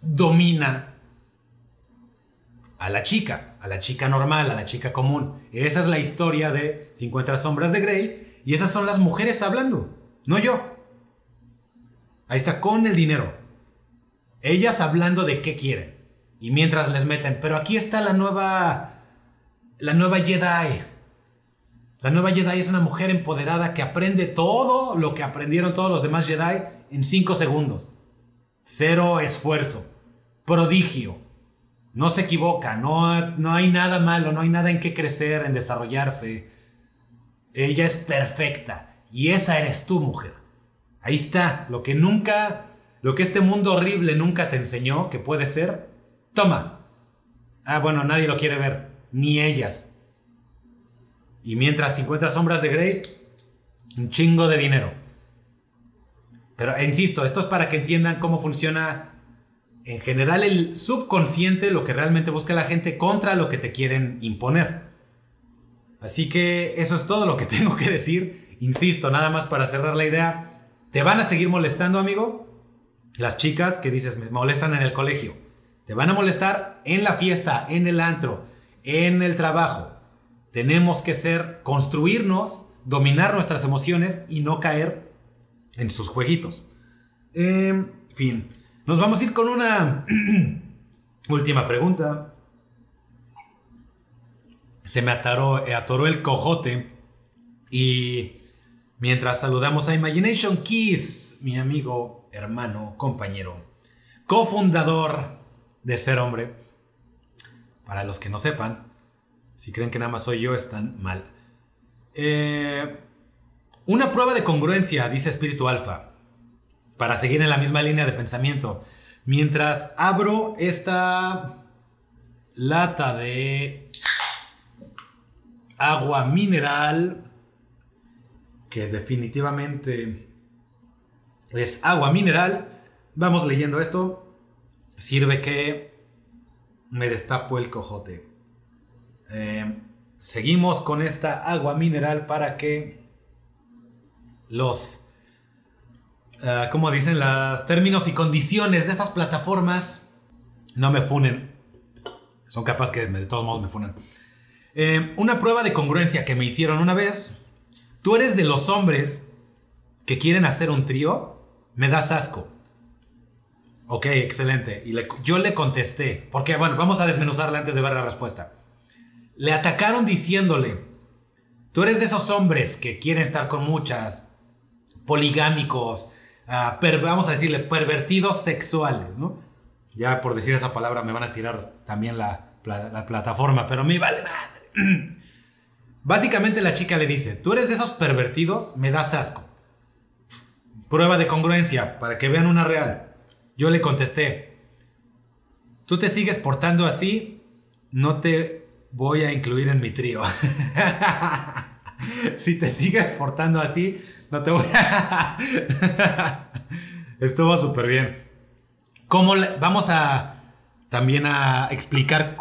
domina a la chica, a la chica normal, a la chica común. Esa es la historia de 50 sombras de Grey y esas son las mujeres hablando, no yo. Ahí está, con el dinero. Ellas hablando de qué quieren. Y mientras les meten, pero aquí está la nueva, la nueva Jedi. La nueva Jedi es una mujer empoderada que aprende todo lo que aprendieron todos los demás Jedi en 5 segundos. Cero esfuerzo. Prodigio. No se equivoca. No, no hay nada malo. No hay nada en qué crecer, en desarrollarse. Ella es perfecta. Y esa eres tú, mujer. Ahí está. Lo que nunca. Lo que este mundo horrible nunca te enseñó que puede ser. Toma. Ah, bueno, nadie lo quiere ver. Ni ellas. Y mientras 50 sombras de Grey. Un chingo de dinero. Pero insisto, esto es para que entiendan cómo funciona en general el subconsciente, lo que realmente busca la gente contra lo que te quieren imponer. Así que eso es todo lo que tengo que decir. Insisto, nada más para cerrar la idea. ¿Te van a seguir molestando, amigo? Las chicas que dices, me molestan en el colegio. Te van a molestar en la fiesta, en el antro, en el trabajo. Tenemos que ser, construirnos, dominar nuestras emociones y no caer en sus jueguitos. En fin, nos vamos a ir con una última pregunta. Se me eh, atoró el cojote y mientras saludamos a Imagination Keys, mi amigo, hermano, compañero, cofundador de Ser Hombre, para los que no sepan, si creen que nada más soy yo, están mal. Eh, una prueba de congruencia, dice Espíritu Alfa, para seguir en la misma línea de pensamiento. Mientras abro esta lata de agua mineral, que definitivamente es agua mineral, vamos leyendo esto. Sirve que me destapo el cojote. Eh, seguimos con esta agua mineral para que los, uh, como dicen, los términos y condiciones de estas plataformas no me funen. Son capaces que de todos modos me funen. Eh, una prueba de congruencia que me hicieron una vez. Tú eres de los hombres que quieren hacer un trío. Me das asco. Ok, excelente. Y yo le contesté, porque bueno, vamos a desmenuzarla antes de ver la respuesta. Le atacaron diciéndole, tú eres de esos hombres que quieren estar con muchas, poligámicos, vamos a decirle, pervertidos sexuales, ¿no? Ya por decir esa palabra me van a tirar también la, plataforma, pero me vale madre. Básicamente la chica le dice, tú eres de esos pervertidos, me das asco. Prueba de congruencia, para que vean una real. Yo le contesté, tú te sigues portando así, no te voy a incluir en mi trío. si te sigues portando así, no te voy a... Estuvo súper bien. ¿Cómo vamos a también a explicar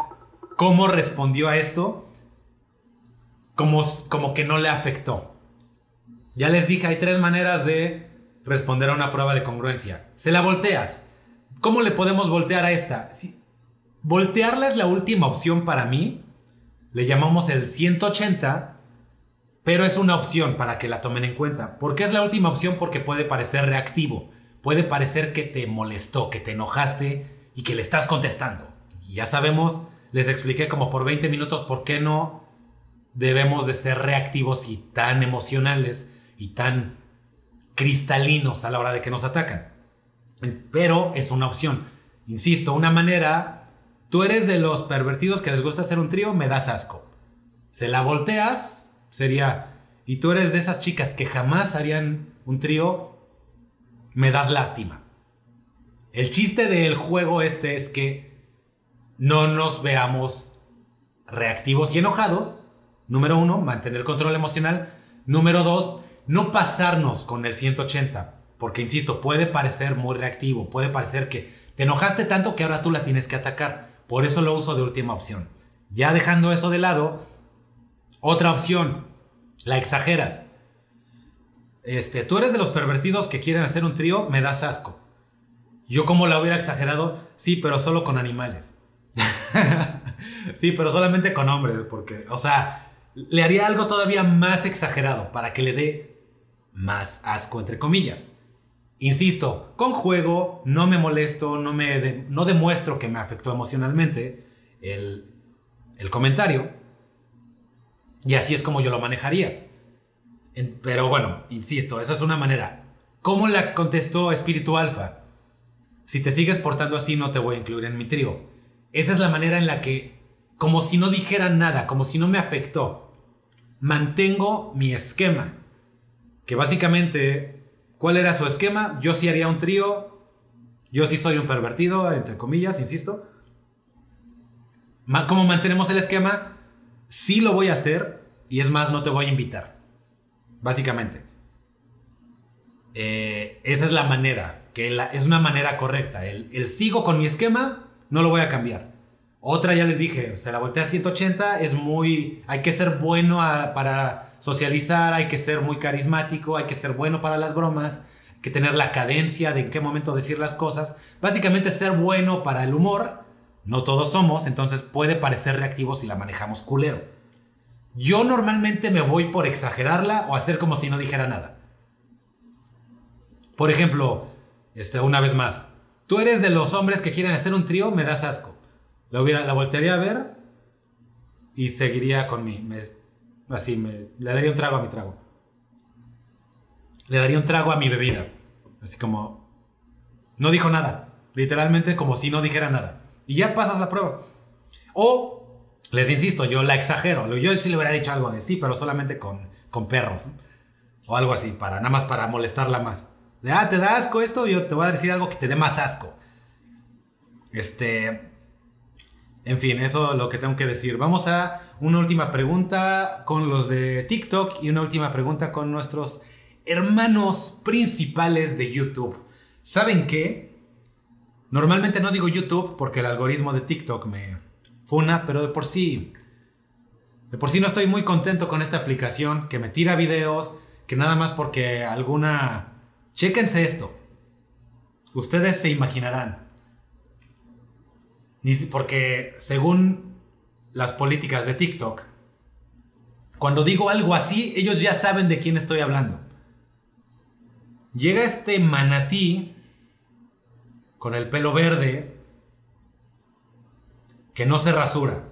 cómo respondió a esto? Como, como que no le afectó. Ya les dije, hay tres maneras de responder a una prueba de congruencia. Se la volteas. ¿Cómo le podemos voltear a esta? Si, voltearla es la última opción para mí. Le llamamos el 180 pero es una opción para que la tomen en cuenta. ¿Por qué es la última opción? Porque puede parecer reactivo. Puede parecer que te molestó, que te enojaste y que le estás contestando. Ya sabemos, les expliqué como por 20 minutos por qué no debemos de ser reactivos y tan emocionales y tan cristalinos a la hora de que nos atacan. Pero es una opción. Insisto, una manera, tú eres de los pervertidos que les gusta hacer un trío, me das asco. Se la volteas, sería, y tú eres de esas chicas que jamás harían un trío, me das lástima. El chiste del juego este es que no nos veamos reactivos y enojados. Número uno, mantener control emocional. Número dos, no pasarnos con el 180. Porque, insisto, puede parecer muy reactivo. Puede parecer que te enojaste tanto que ahora tú la tienes que atacar. Por eso lo uso de última opción. Ya dejando eso de lado, otra opción, la exageras. Este, tú eres de los pervertidos que quieren hacer un trío, me das asco. Yo como la hubiera exagerado, sí, pero solo con animales. sí, pero solamente con hombres, porque, o sea, le haría algo todavía más exagerado para que le dé más asco, entre comillas. Insisto, con juego no me molesto, no, me no demuestro que me afectó emocionalmente el, el comentario. Y así es como yo lo manejaría. pero bueno, insisto, esa es una manera. ¿Cómo la contestó Espíritu Alfa? Si te sigues portando así, no te voy a incluir en mi trío. Esa es la manera en la que, como si no dijera nada, como si no me afectó, mantengo mi esquema. Que básicamente, ¿cuál era su esquema? Yo sí haría un trío. Yo sí soy un pervertido, entre comillas, insisto. ¿Cómo mantenemos el esquema? Sí lo voy a hacer y es más, no te voy a invitar. Básicamente. Eh, esa es la manera, que es una manera correcta. El, sigo con mi esquema, no lo voy a cambiar. Otra ya les dije, se la voltea a 180, es muy... Hay que ser bueno para socializar, hay que ser muy carismático, hay que ser bueno para las bromas, hay que tener la cadencia de en qué momento decir las cosas. Básicamente ser bueno para el humor no todos somos, entonces puede parecer reactivo si la manejamos culero. Yo normalmente me voy por exagerarla o hacer como si no dijera nada. Por ejemplo, este, una vez más, tú eres de los hombres que quieren hacer un trío, me das asco. La, hubiera, la voltearía a ver y seguiría con mí. así, me, le daría un trago a mi trago. Le daría un trago a mi bebida. Así como... No dijo nada. Literalmente como si no dijera nada. Y ya pasas la prueba. O, les insisto, yo la exagero. Yo sí le hubiera dicho algo de sí, pero solamente con, con perros. O algo así, para, nada más para molestarla más. De, ah, ¿te da asco esto? Yo te voy a decir algo que te dé más asco. Este... En fin, eso es lo que tengo que decir. Vamos a una última pregunta con los de TikTok y una última pregunta con nuestros hermanos principales de YouTube. ¿Saben qué? Normalmente no digo YouTube porque el algoritmo de TikTok me funa, pero de por sí. De por sí no estoy muy contento con esta aplicación que me tira videos, que nada más porque alguna... Chéquense esto. Ustedes se imaginarán. Porque según las políticas de TikTok, cuando digo algo así, ellos ya saben de quién estoy hablando. Llega este manatí con el pelo verde que no se rasura.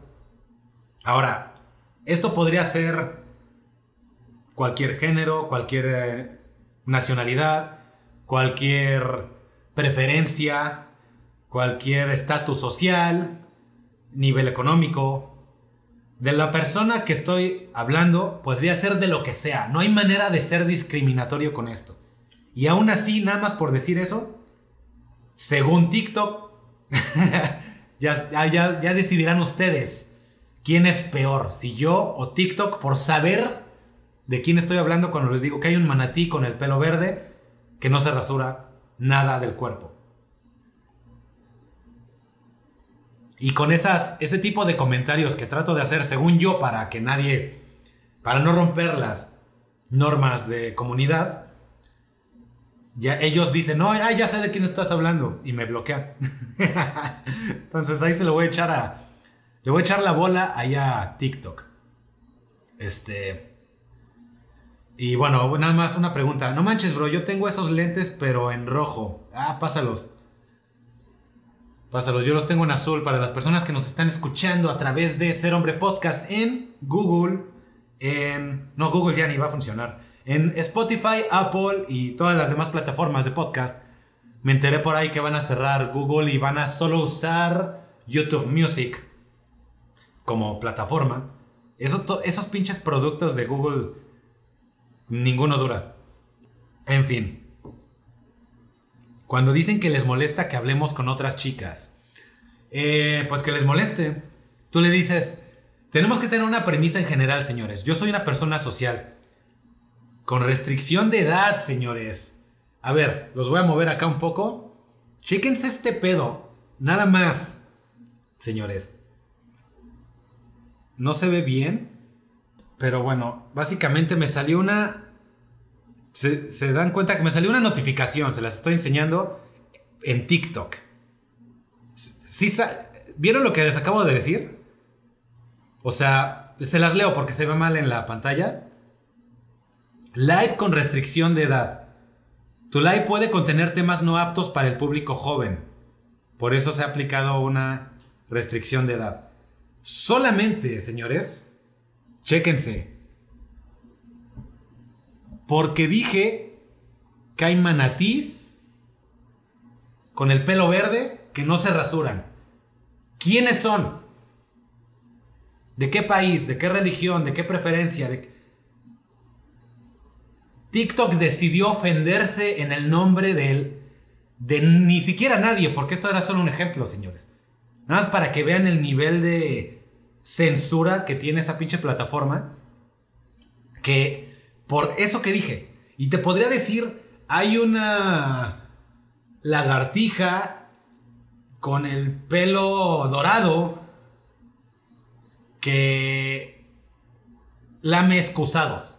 Ahora, esto podría ser cualquier género, cualquier eh, nacionalidad, cualquier preferencia, cualquier estatus social, nivel económico. De la persona que estoy hablando podría ser de lo que sea. No hay manera de ser discriminatorio con esto. Y aún así, nada más por decir eso, según TikTok, ya, ya, decidirán ustedes quién es peor, si yo o TikTok, por saber de quién estoy hablando cuando les digo que hay un manatí con el pelo verde que no se rasura nada del cuerpo. Y con esas, ese tipo de comentarios que trato de hacer, según yo, para que nadie, para no romper las normas de comunidad, ya ellos dicen, no, ya sé de quién estás hablando. Y me bloquean. Entonces ahí se lo voy a echar a. Le voy a echar la bola allá a TikTok. Este. Y bueno, nada más una pregunta. No manches, bro, yo tengo esos lentes, pero en rojo. Ah, pásalos. Pásalos, yo los tengo en azul para las personas que nos están escuchando a través de Ser Hombre Podcast en Google. En. No, Google ya ni va a funcionar en Spotify, Apple y todas las demás plataformas de podcast. Me enteré por ahí que van a cerrar Google y van a solo usar YouTube Music como plataforma. Eso, esos pinches productos de Google, ninguno dura. En fin. Cuando dicen que les molesta que hablemos con otras chicas, eh, pues que les moleste. Tú le dices, tenemos que tener una premisa en general, señores. Yo soy una persona social. Con restricción de edad, señores. A ver, los voy a mover acá un poco. Chéquense este pedo. Nada más, señores. No se ve bien. Pero bueno, básicamente me salió una... Se, dan cuenta que me salió una notificación. Se las estoy enseñando en TikTok. ¿Sí ¿Vieron lo que les acabo de decir? O sea, se las leo porque se ve mal en la pantalla. Live con restricción de edad. Tu live puede contener temas no aptos para el público joven. Por eso se ha aplicado una restricción de edad. Solamente, señores, chéquense. Porque dije que hay manatís con el pelo verde que no se rasuran. ¿Quiénes son? ¿De qué país? ¿De qué religión? ¿De qué preferencia? TikTok decidió ofenderse en el nombre de él, de ni siquiera nadie, porque esto era solo un ejemplo, señores. Nada más para que vean el nivel de censura que tiene esa pinche plataforma. Que por eso que dije, y te podría decir, hay una lagartija con el pelo dorado que lame excusados.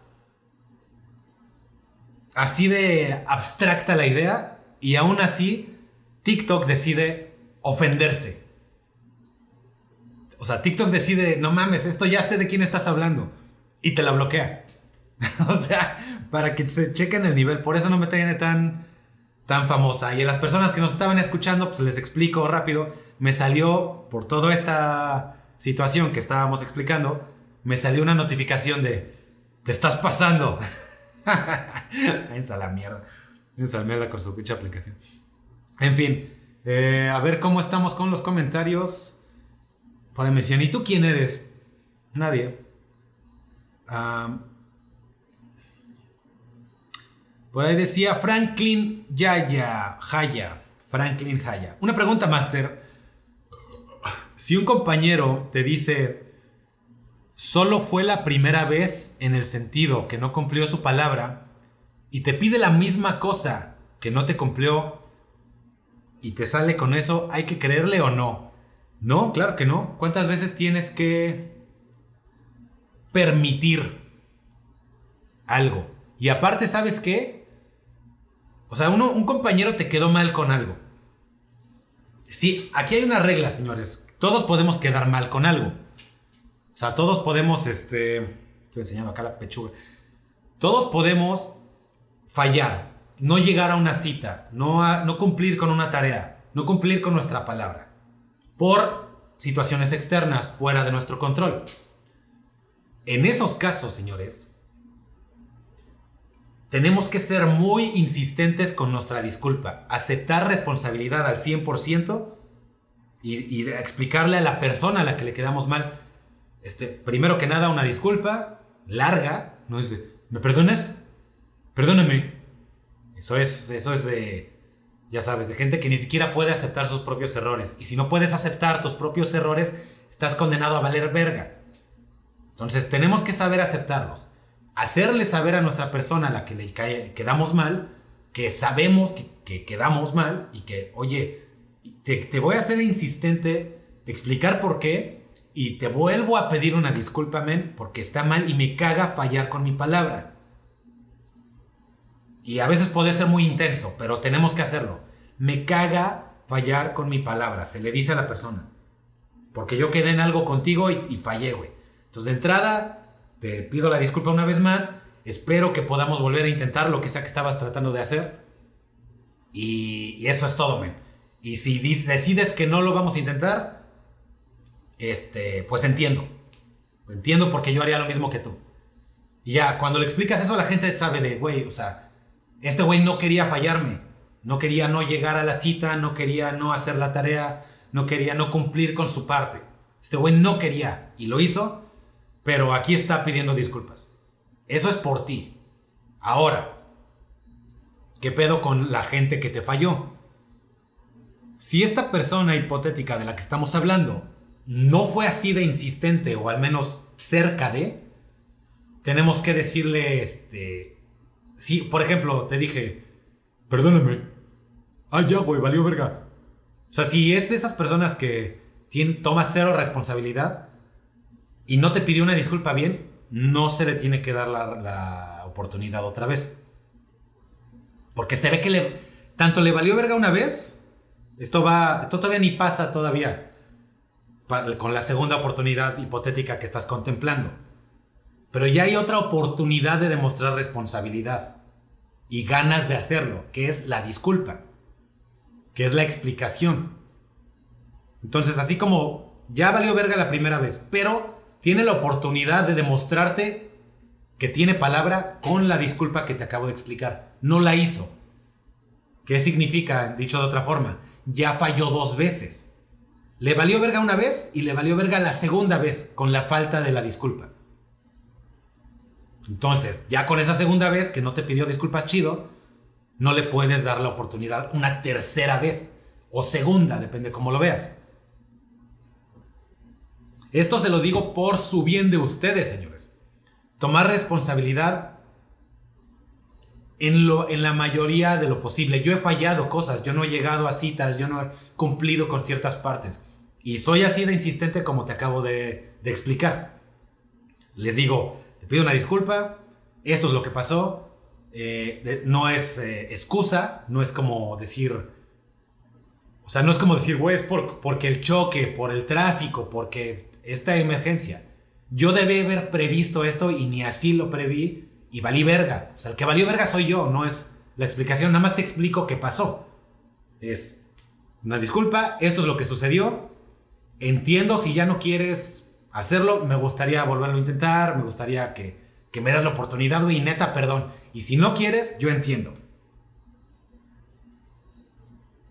Así de abstracta la idea y aún así TikTok decide ofenderse. O sea, TikTok decide, no mames, esto ya sé de quién estás hablando. Y te la bloquea. o sea, para que se chequen el nivel. Por eso no me tiene tan, tan famosa. Y a las personas que nos estaban escuchando, pues les explico rápido. Me salió, por toda esta situación que estábamos explicando, me salió una notificación de, te estás pasando. Váyanse a la mierda. La mierda con su pinche aplicación. En fin, eh, a ver cómo estamos con los comentarios. Por ahí me decían, ¿y tú quién eres? Nadie. por ahí decía Franklin Yaya, Jaya. Franklin Jaya. Una pregunta, Master. Si un compañero te dice, solo fue la primera vez en el sentido que no cumplió su palabra y te pide la misma cosa que no te cumplió y te sale con eso, ¿hay que creerle o no? No, claro que no. ¿Cuántas veces tienes que permitir algo? Y aparte, ¿sabes qué? O sea, uno, un compañero te quedó mal con algo. Sí, aquí hay una regla, señores. Todos podemos quedar mal con algo. O sea, todos podemos, este... Estoy enseñando acá la pechuga. Todos podemos fallar, no llegar a una cita, no, no cumplir con una tarea, no cumplir con nuestra palabra por situaciones externas fuera de nuestro control. En esos casos, señores, tenemos que ser muy insistentes con nuestra disculpa, aceptar responsabilidad al 100% y, y explicarle a la persona a la que le quedamos mal, este, primero que nada, una disculpa larga, no es de, ¿me perdones? Perdóname. Eso es, eso es de, ya sabes, de gente que ni siquiera puede aceptar sus propios errores. Y si no puedes aceptar tus propios errores, estás condenado a valer verga. Entonces tenemos que saber aceptarlos. Hacerle saber a nuestra persona a la que le quedamos mal, que sabemos que, quedamos mal y que, oye, te, te voy a hacer insistente de explicar por qué y te vuelvo a pedir una disculpa, men, porque está mal y me caga fallar con mi palabra. Y a veces puede ser muy intenso, pero tenemos que hacerlo. Me caga fallar con mi palabra, se le dice a la persona. Porque yo quedé en algo contigo y, fallé, güey. Entonces, de entrada, te pido la disculpa una vez más. Espero que podamos volver a intentar lo que sea que estabas tratando de hacer. Y, eso es todo, men. Y si decides que no lo vamos a intentar, este, pues entiendo. Entiendo porque yo haría lo mismo que tú. Y ya, cuando le explicas eso, la gente sabe de, güey, o sea, este güey no quería fallarme. No quería no llegar a la cita, no quería no hacer la tarea, no quería no cumplir con su parte. Este güey no quería y lo hizo, pero aquí está pidiendo disculpas. Eso es por ti. Ahora, ¿qué pedo con la gente que te falló? Si esta persona hipotética de la que estamos hablando no fue así de insistente o al menos cerca de, tenemos que decirle, este, si, por ejemplo, te dije, perdóname, ah, ya, güey, valió verga. O sea, si es de esas personas que tiene, toma cero responsabilidad y no te pidió una disculpa bien, no se le tiene que dar la, oportunidad otra vez. Porque se ve que tanto le valió verga una vez, esto va, esto todavía ni pasa todavía con la segunda oportunidad hipotética que estás contemplando. Pero ya hay otra oportunidad de demostrar responsabilidad y ganas de hacerlo, que es la disculpa, que es la explicación. Entonces, así como ya valió verga la primera vez, pero tiene la oportunidad de demostrarte que tiene palabra con la disculpa que te acabo de explicar. No la hizo. ¿Qué significa, dicho de otra forma? Ya falló dos veces. Le valió verga una vez y le valió verga la segunda vez con la falta de la disculpa. Entonces, ya con esa segunda vez que no te pidió disculpas chido, no le puedes dar la oportunidad una tercera vez o segunda, depende cómo lo veas. Esto se lo digo por su bien de ustedes, señores. Tomar responsabilidad en, lo, en la mayoría de lo posible. Yo he fallado cosas, yo no he llegado a citas, yo no he cumplido con ciertas partes. Y soy así de insistente como te acabo de, de explicar. Les digo, pido una disculpa, esto es lo que pasó, eh, no es eh, excusa, no es como decir, o sea, no es como decir, güey, es por, porque el choque, por el tráfico, porque esta emergencia. Yo debí haber previsto esto y ni así lo preví y valí verga. O sea, el que valió verga soy yo, no es la explicación, nada más te explico qué pasó. Es una disculpa, esto es lo que sucedió. Entiendo si ya no quieres hacerlo, me gustaría volverlo a intentar, me gustaría que, que me das la oportunidad, güey, neta, perdón. Y si no quieres, yo entiendo.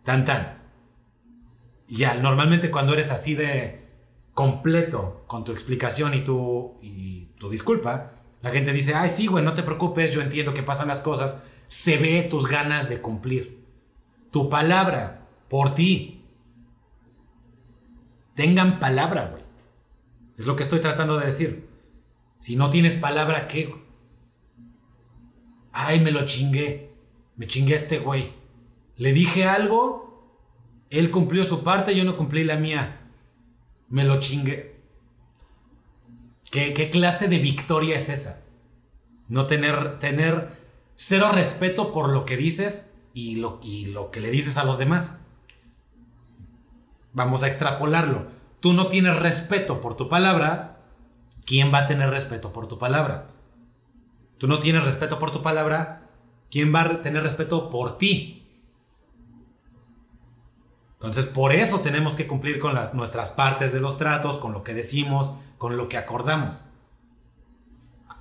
Tan tan. Y ya, normalmente cuando eres así de completo con tu explicación y tu, y tu disculpa, la gente dice, ay, sí, güey, no te preocupes, yo entiendo que pasan las cosas. Se ve tus ganas de cumplir. Tu palabra, por ti. Tengan palabra, güey. Es lo que estoy tratando de decir. Si no tienes palabra, ¿qué? Ay, me lo chingué. Me chingué a este güey. Le dije algo, él cumplió su parte, yo no cumplí la mía. Me lo chingué. ¿Qué, qué clase de victoria es esa? No tener, tener cero respeto por lo que dices y lo, y lo que le dices a los demás. Vamos a extrapolarlo tú no tienes respeto por tu palabra, ¿quién va a tener respeto por tu palabra? Tú no tienes respeto por tu palabra, ¿quién va a tener respeto por ti? Entonces, por eso tenemos que cumplir con las, nuestras partes de los tratos, con lo que decimos, con lo que acordamos.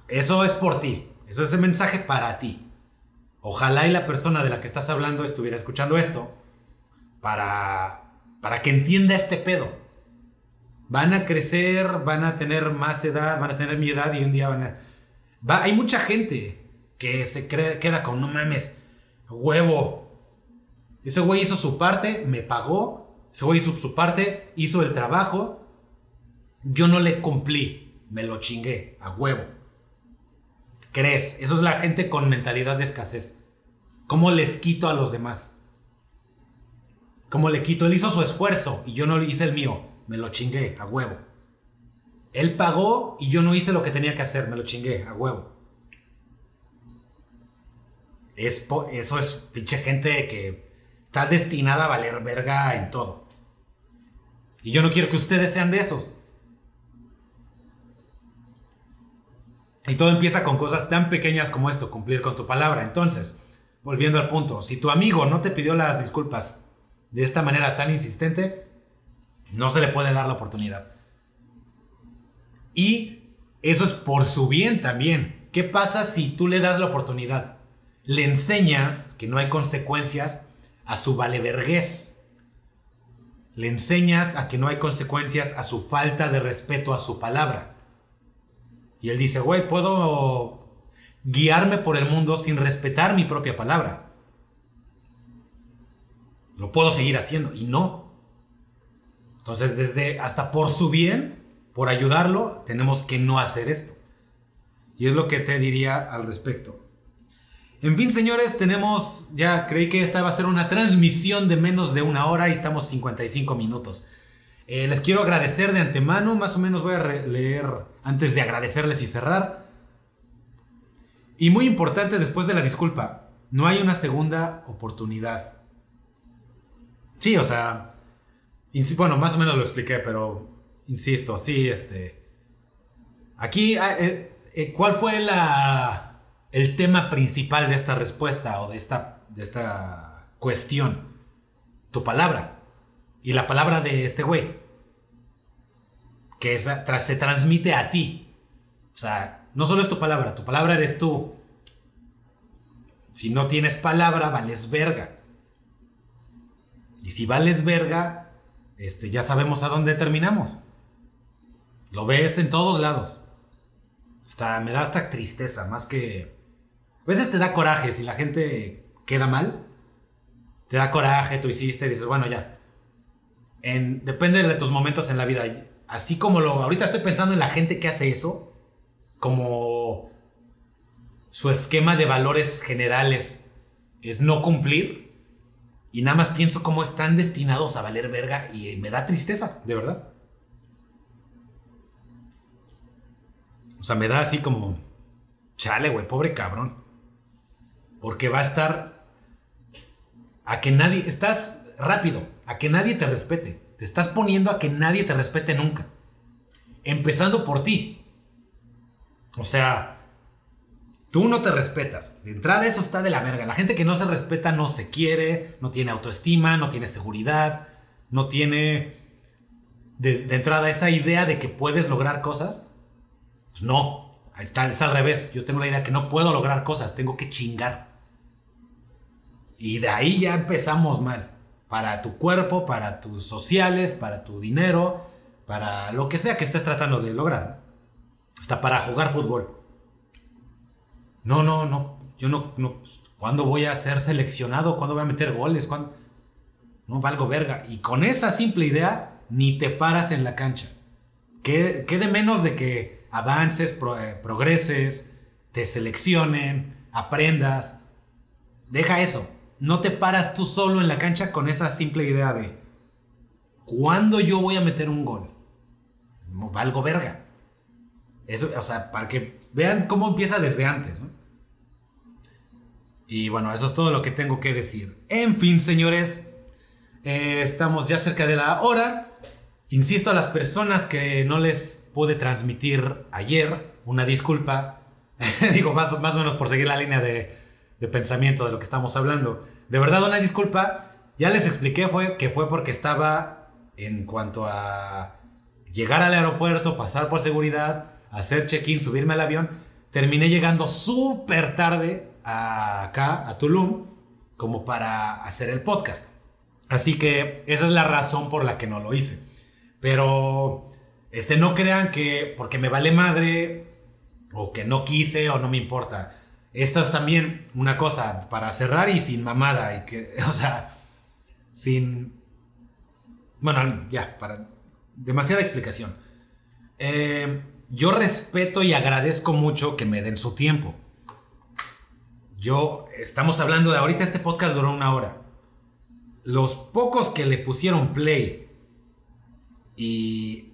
Eso es por ti. Eso es el mensaje para ti. Ojalá y la persona de la que estás hablando estuviera escuchando esto para, para que entienda este pedo van a crecer, van a tener más edad, van a tener mi edad y un día van a... Hay mucha gente que se queda con, no mames, huevo. Ese güey hizo su parte, me pagó, ese güey hizo su parte, hizo el trabajo, yo no le cumplí, me lo chingué, a huevo. ¿Crees? Eso es la gente con mentalidad de escasez. ¿Cómo les quito a los demás? ¿Cómo le quito? Él hizo su esfuerzo y yo no hice el mío me lo chingué, a huevo. Él pagó y yo no hice lo que tenía que hacer, me lo chingué, a huevo. Es eso es pinche gente que está destinada a valer verga en todo. Y yo no quiero que ustedes sean de esos. Y todo empieza con cosas tan pequeñas como esto, cumplir con tu palabra. Entonces, volviendo al punto, si tu amigo no te pidió las disculpas de esta manera tan insistente, no se le puede dar la oportunidad. Y eso es por su bien también. ¿Qué pasa si tú le das la oportunidad? Le enseñas que no hay consecuencias a su valeverguez. Le enseñas a que no hay consecuencias a su falta de respeto a su palabra. Y él dice, güey, puedo guiarme por el mundo sin respetar mi propia palabra. Lo puedo seguir haciendo y no. Entonces, desde hasta por su bien, por ayudarlo, tenemos que no hacer esto. Y es lo que te diría al respecto. En fin, señores, tenemos, ya creí que esta va a ser una transmisión de menos de una hora y estamos 55 minutos. Eh, les quiero agradecer de antemano, más o menos voy a leer antes de agradecerles y cerrar. Y muy importante después de la disculpa, no hay una segunda oportunidad. Sí, o sea, bueno, más o menos lo expliqué, pero insisto, sí, este... Aquí, ah, eh, eh, ¿cuál fue la, el tema principal de esta respuesta o de esta, de esta cuestión? Tu palabra. Y la palabra de este güey. Que se transmite a ti. O sea, no solo es tu palabra, tu palabra eres tú. Si no tienes palabra, vales verga. Si vales verga, este, ya sabemos a dónde terminamos. Lo ves en todos lados. Hasta, me da hasta tristeza, más que... A veces te da coraje si la gente queda mal. Te da coraje, tú hiciste, dices, bueno, ya. En, depende de tus momentos en la vida. Así como lo... Ahorita estoy pensando en la gente que hace eso. Como su esquema de valores generales es no cumplir. Y nada más pienso cómo están destinados a valer verga y me da tristeza, de verdad. O sea, me da así como, chale, güey, pobre cabrón. Porque va a estar a que nadie, estás rápido, a que nadie te respete. Te estás poniendo a que nadie te respete nunca. Empezando por ti. O sea, tú no te respetas. De entrada eso está de la verga. La gente que no se respeta no se quiere, no tiene autoestima, no tiene seguridad, no tiene de, entrada esa idea de que puedes lograr cosas. Pues no, está, es al revés. Yo tengo la idea que no puedo lograr cosas, tengo que chingar. Y de ahí ya empezamos mal. Para tu cuerpo, para tus sociales, para tu dinero, para lo que sea que estés tratando de lograr. Hasta para jugar fútbol. No, no, no. Yo no, no. ¿Cuándo voy a ser seleccionado? ¿Cuándo voy a meter goles? No valgo verga. Y con esa simple idea, ni te paras en la cancha. ¿Qué, de menos de que avances, eh, progreses, te seleccionen, aprendas? Deja eso. No te paras tú solo en la cancha con esa simple idea de ¿cuándo yo voy a meter un gol? No valgo verga. Eso, o sea, para que vean cómo empieza desde antes. Y bueno, eso es todo lo que tengo que decir. En fin, señores, eh, estamos ya cerca de la hora. Insisto a las personas que no les pude transmitir ayer una disculpa. Digo, más, más o menos por seguir la línea de, de pensamiento de lo que estamos hablando. De verdad, una disculpa. Ya les expliqué fue, que fue porque estaba en cuanto a llegar al aeropuerto, pasar por seguridad, hacer check-in, subirme al avión. Terminé llegando súper tarde acá, a Tulum, como para hacer el podcast. Así que esa es la razón por la que no lo hice. Pero este, no crean que porque me vale madre o que no quise o no me importa. Esto es también una cosa para cerrar y sin mamada y que, o sea, sin bueno, ya, para demasiada explicación. Eh, yo respeto y agradezco mucho que me den su tiempo. Yo, estamos hablando de ahorita, este podcast duró una hora. Los pocos que le pusieron play y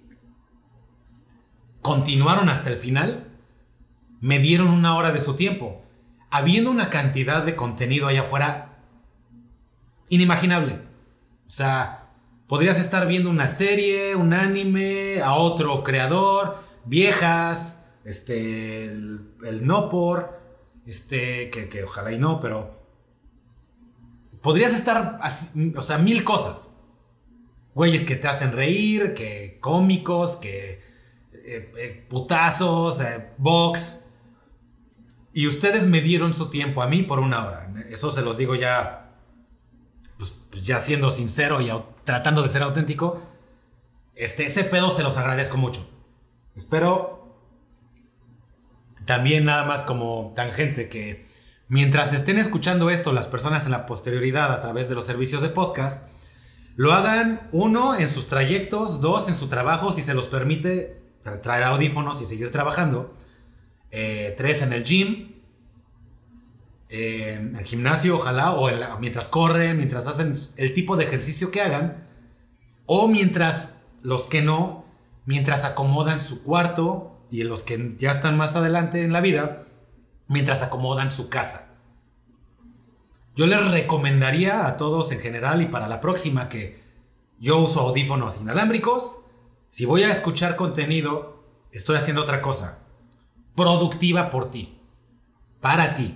continuaron hasta el final, me dieron una hora de su tiempo, habiendo una cantidad de contenido allá afuera inimaginable. O sea, podrías estar viendo una serie, un anime, a otro creador, viejas, este, el, no por, este, que, ojalá y no, pero podrías estar, o sea, mil cosas. Güeyes que te hacen reír, que cómicos, que eh, eh, putazos, eh, box. Y ustedes me dieron su tiempo a mí por una hora. Eso se los digo ya, pues pues, ya siendo sincero y tratando de ser auténtico, este, ese pedo se los agradezco mucho. Espero también nada más como tangente que mientras estén escuchando esto las personas en la posterioridad a través de los servicios de podcast, lo hagan uno en sus trayectos, dos en su trabajo si se los permite tra- traer audífonos y seguir trabajando, eh, tres en el gym, eh, en el gimnasio ojalá, o mientras corren, mientras hacen el tipo de ejercicio que hagan, o mientras los que no, mientras acomodan su cuarto y los que ya están más adelante en la vida, mientras acomodan su casa. Yo les recomendaría a todos en general y para la próxima que yo uso audífonos inalámbricos. Si voy a escuchar contenido, estoy haciendo otra cosa. Productiva por ti. Para ti.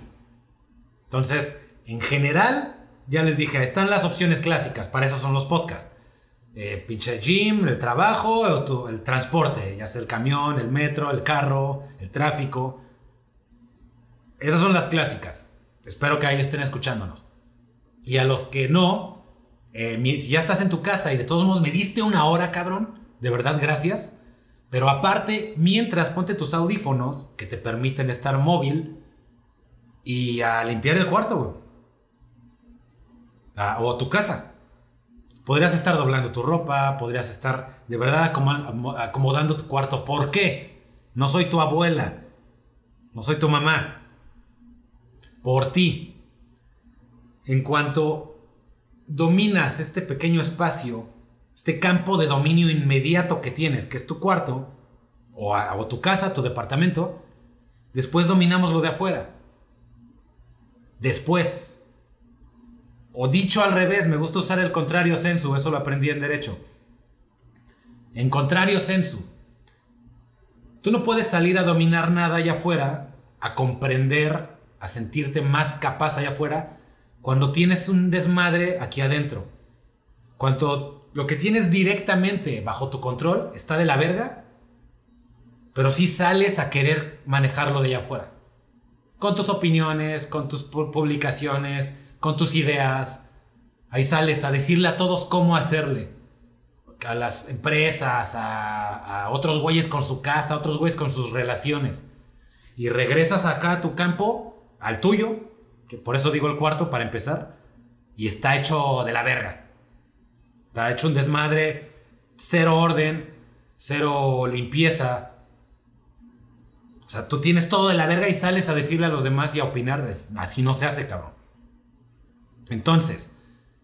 Entonces, en general, ya les dije, están las opciones clásicas. Para eso son los podcasts. Eh, pinche gym, el trabajo, el transporte, ya sea el camión, el metro, el carro, el tráfico. Esas son las clásicas. Espero que ahí estén escuchándonos. Y a los que no, eh, si ya estás en tu casa y de todos modos me diste una hora, cabrón, de verdad, gracias. Pero aparte, mientras ponte tus audífonos que te permiten estar móvil y a limpiar el cuarto, güey. Ah, o tu casa. Podrías estar doblando tu ropa, podrías estar de verdad acomo- acomodando tu cuarto. ¿Por qué? No soy tu abuela, no soy tu mamá. Por ti. En cuanto dominas este pequeño espacio, este campo de dominio inmediato que tienes, que es tu cuarto, o, o tu casa, tu departamento, después dominamos lo de afuera. Después. O dicho al revés, me gusta usar el contrario sensu, eso lo aprendí en derecho. En contrario sensu. Tú no puedes salir a dominar nada allá afuera, a comprender, a sentirte más capaz allá afuera, cuando tienes un desmadre aquí adentro. Cuando lo que tienes directamente bajo tu control está de la verga, pero sí sales a querer manejarlo de allá afuera. Con tus opiniones, con tus pu- publicaciones, con tus ideas. Ahí sales a decirle a todos cómo hacerle. A las empresas, a, otros güeyes con su casa, a otros güeyes con sus relaciones. Y regresas acá a tu campo, al tuyo, que por eso digo el cuarto para empezar, y está hecho de la verga. Está hecho un desmadre, cero orden, cero limpieza. O sea, tú tienes todo de la verga y sales a decirle a los demás y a opinar. Así no se hace, cabrón. Entonces,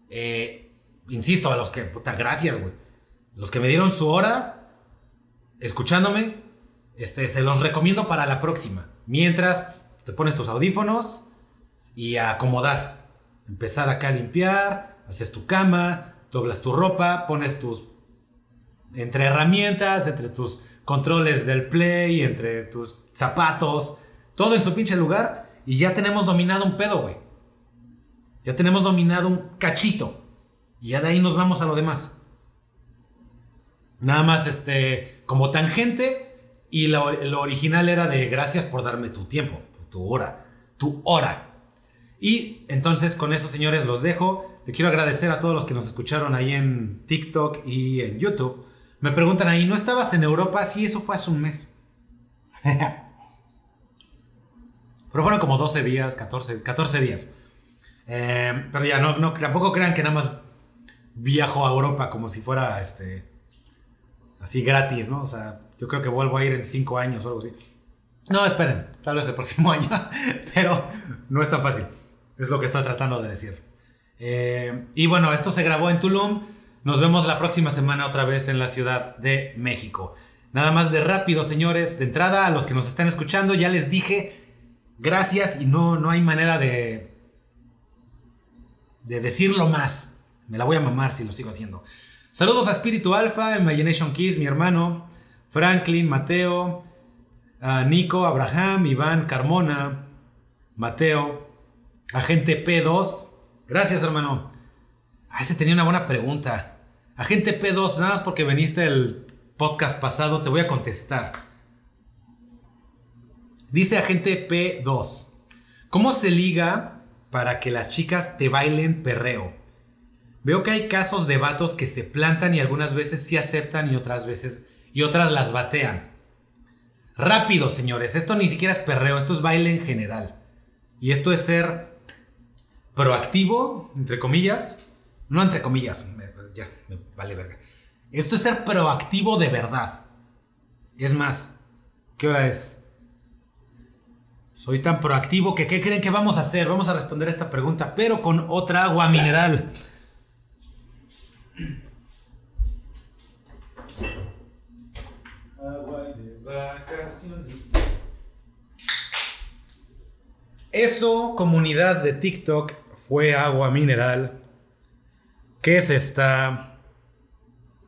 eh, insisto, a los que, puta, gracias, güey. Los que me dieron su hora, escuchándome, este, se los recomiendo para la próxima. Mientras te pones tus audífonos y a acomodar. Empezar acá a limpiar, haces tu cama, doblas tu ropa, pones tus entre herramientas, entre tus controles del play, entre tus zapatos, todo en su pinche lugar y ya tenemos dominado un pedo, güey. Ya tenemos dominado un cachito y ya de ahí nos vamos a lo demás. Nada más este como tangente y lo, lo original era de gracias por darme tu tiempo, tu hora, tu hora. Y entonces con eso, señores, los dejo. Le quiero agradecer a todos los que nos escucharon ahí en TikTok y en YouTube. Me preguntan ahí, ¿no estabas en Europa? Sí, eso fue hace un mes. Pero fueron como 12 días, 14, 14 días. Eh, pero ya, no, no, tampoco crean que nada más viajo a Europa como si fuera este así gratis, ¿no? O sea, yo creo que vuelvo a ir en 5 años o algo así. No, esperen, tal vez el próximo año, pero no es tan fácil. Es lo que estoy tratando de decir. Eh, y bueno, esto se grabó en Tulum. Nos vemos la próxima semana otra vez en la Ciudad de México. Nada más de rápido, señores. De entrada, a los que nos están escuchando, ya les dije gracias y no, no hay manera de, de decirlo más. Me la voy a mamar si lo sigo haciendo. Saludos a Espíritu Alpha, Imagination Kiss, mi hermano, Franklin, Mateo, Nico, Abraham, Iván, Carmona, Mateo, Agente P2. Gracias, hermano. Ah, ese tenía una buena pregunta. Agente P2, nada más porque veniste el podcast pasado, te voy a contestar. Dice Agente P2. ¿Cómo se liga para que las chicas te bailen perreo? veo que hay casos de vatos que se plantan y algunas veces sí aceptan y otras veces y otras las batean. Rápido, señores, esto ni siquiera es perreo, esto es baile en general. Y esto es ser proactivo, entre comillas. No entre comillas, ya, me vale verga. Esto es ser proactivo de verdad. Es más, ¿qué hora es? Soy tan proactivo que ¿qué creen que vamos a hacer? Vamos a responder esta pregunta, pero con otra agua mineral. Agua de vacaciones. Eso, comunidad de TikTok, fue agua mineral. Que es esta?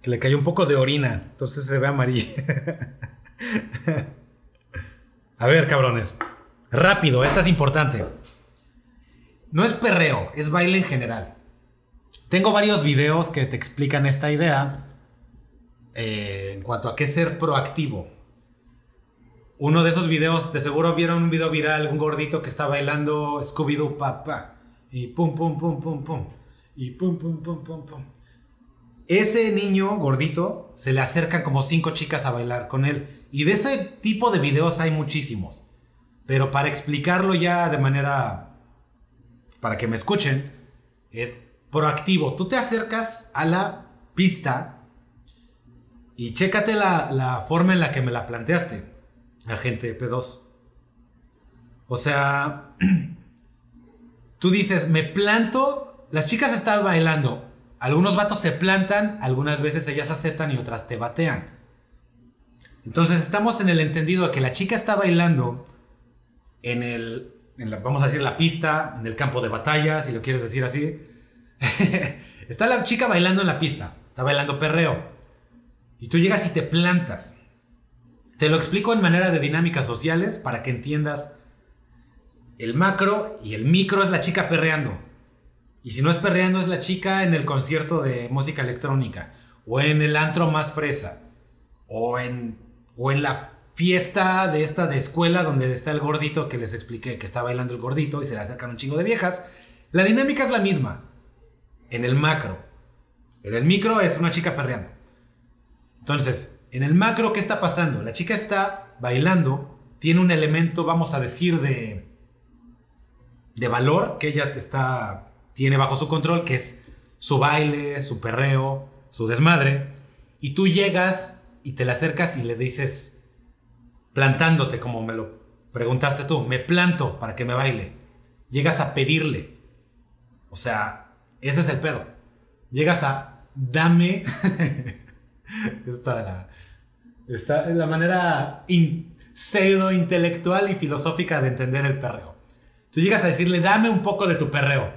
Que le cayó un poco de orina, entonces se ve amarilla. A ver, cabrones. Rápido, esta es importante. No es perreo, es baile en general. Tengo varios videos que te explican esta idea eh, en cuanto a qué ser proactivo. Uno de esos videos, de seguro vieron un video viral, un gordito que está bailando Scooby-Doo papá. Y pum, pum, pum, pum, pum. Y pum, pum, pum, pum, pum. Ese niño gordito se le acercan como cinco chicas a bailar con él. Y de ese tipo de videos hay muchísimos. Pero para explicarlo ya de manera. para que me escuchen, es proactivo. Tú te acercas a la pista y chécate la, la forma en la que me la planteaste, agente P2. O sea, tú dices, me planto, las chicas están bailando, algunos vatos se plantan, algunas veces ellas aceptan y otras te batean. Entonces estamos en el entendido de que la chica está bailando en el, vamos a decir, la pista, en el campo de batalla, si lo quieres decir así. está la chica bailando en la pista, está bailando perreo. Y tú llegas y te plantas. Te lo explico en manera de dinámicas sociales para que entiendas el macro y el micro es la chica perreando. Y si no es perreando es la chica en el concierto de música electrónica o en el antro más fresa o en o en la fiesta de esta de escuela donde está el gordito que les expliqué que está bailando el gordito y se le acercan un chingo de viejas. La dinámica es la misma en el macro. En el micro es una chica perreando. Entonces, en el macro, ¿qué está pasando? La chica está bailando, tiene un elemento, vamos a decir, de, de valor que ella está, tiene bajo su control, que es su baile, su perreo, su desmadre. Y tú llegas y te le acercas y le dices, plantándote, como me lo preguntaste tú, me planto para que me baile. Llegas a pedirle. O sea, ese es el pedo. Llegas a, dame. Esta la. Es la manera in- pseudo intelectual y filosófica de entender el perreo. Tú llegas a decirle, dame un poco de tu perreo.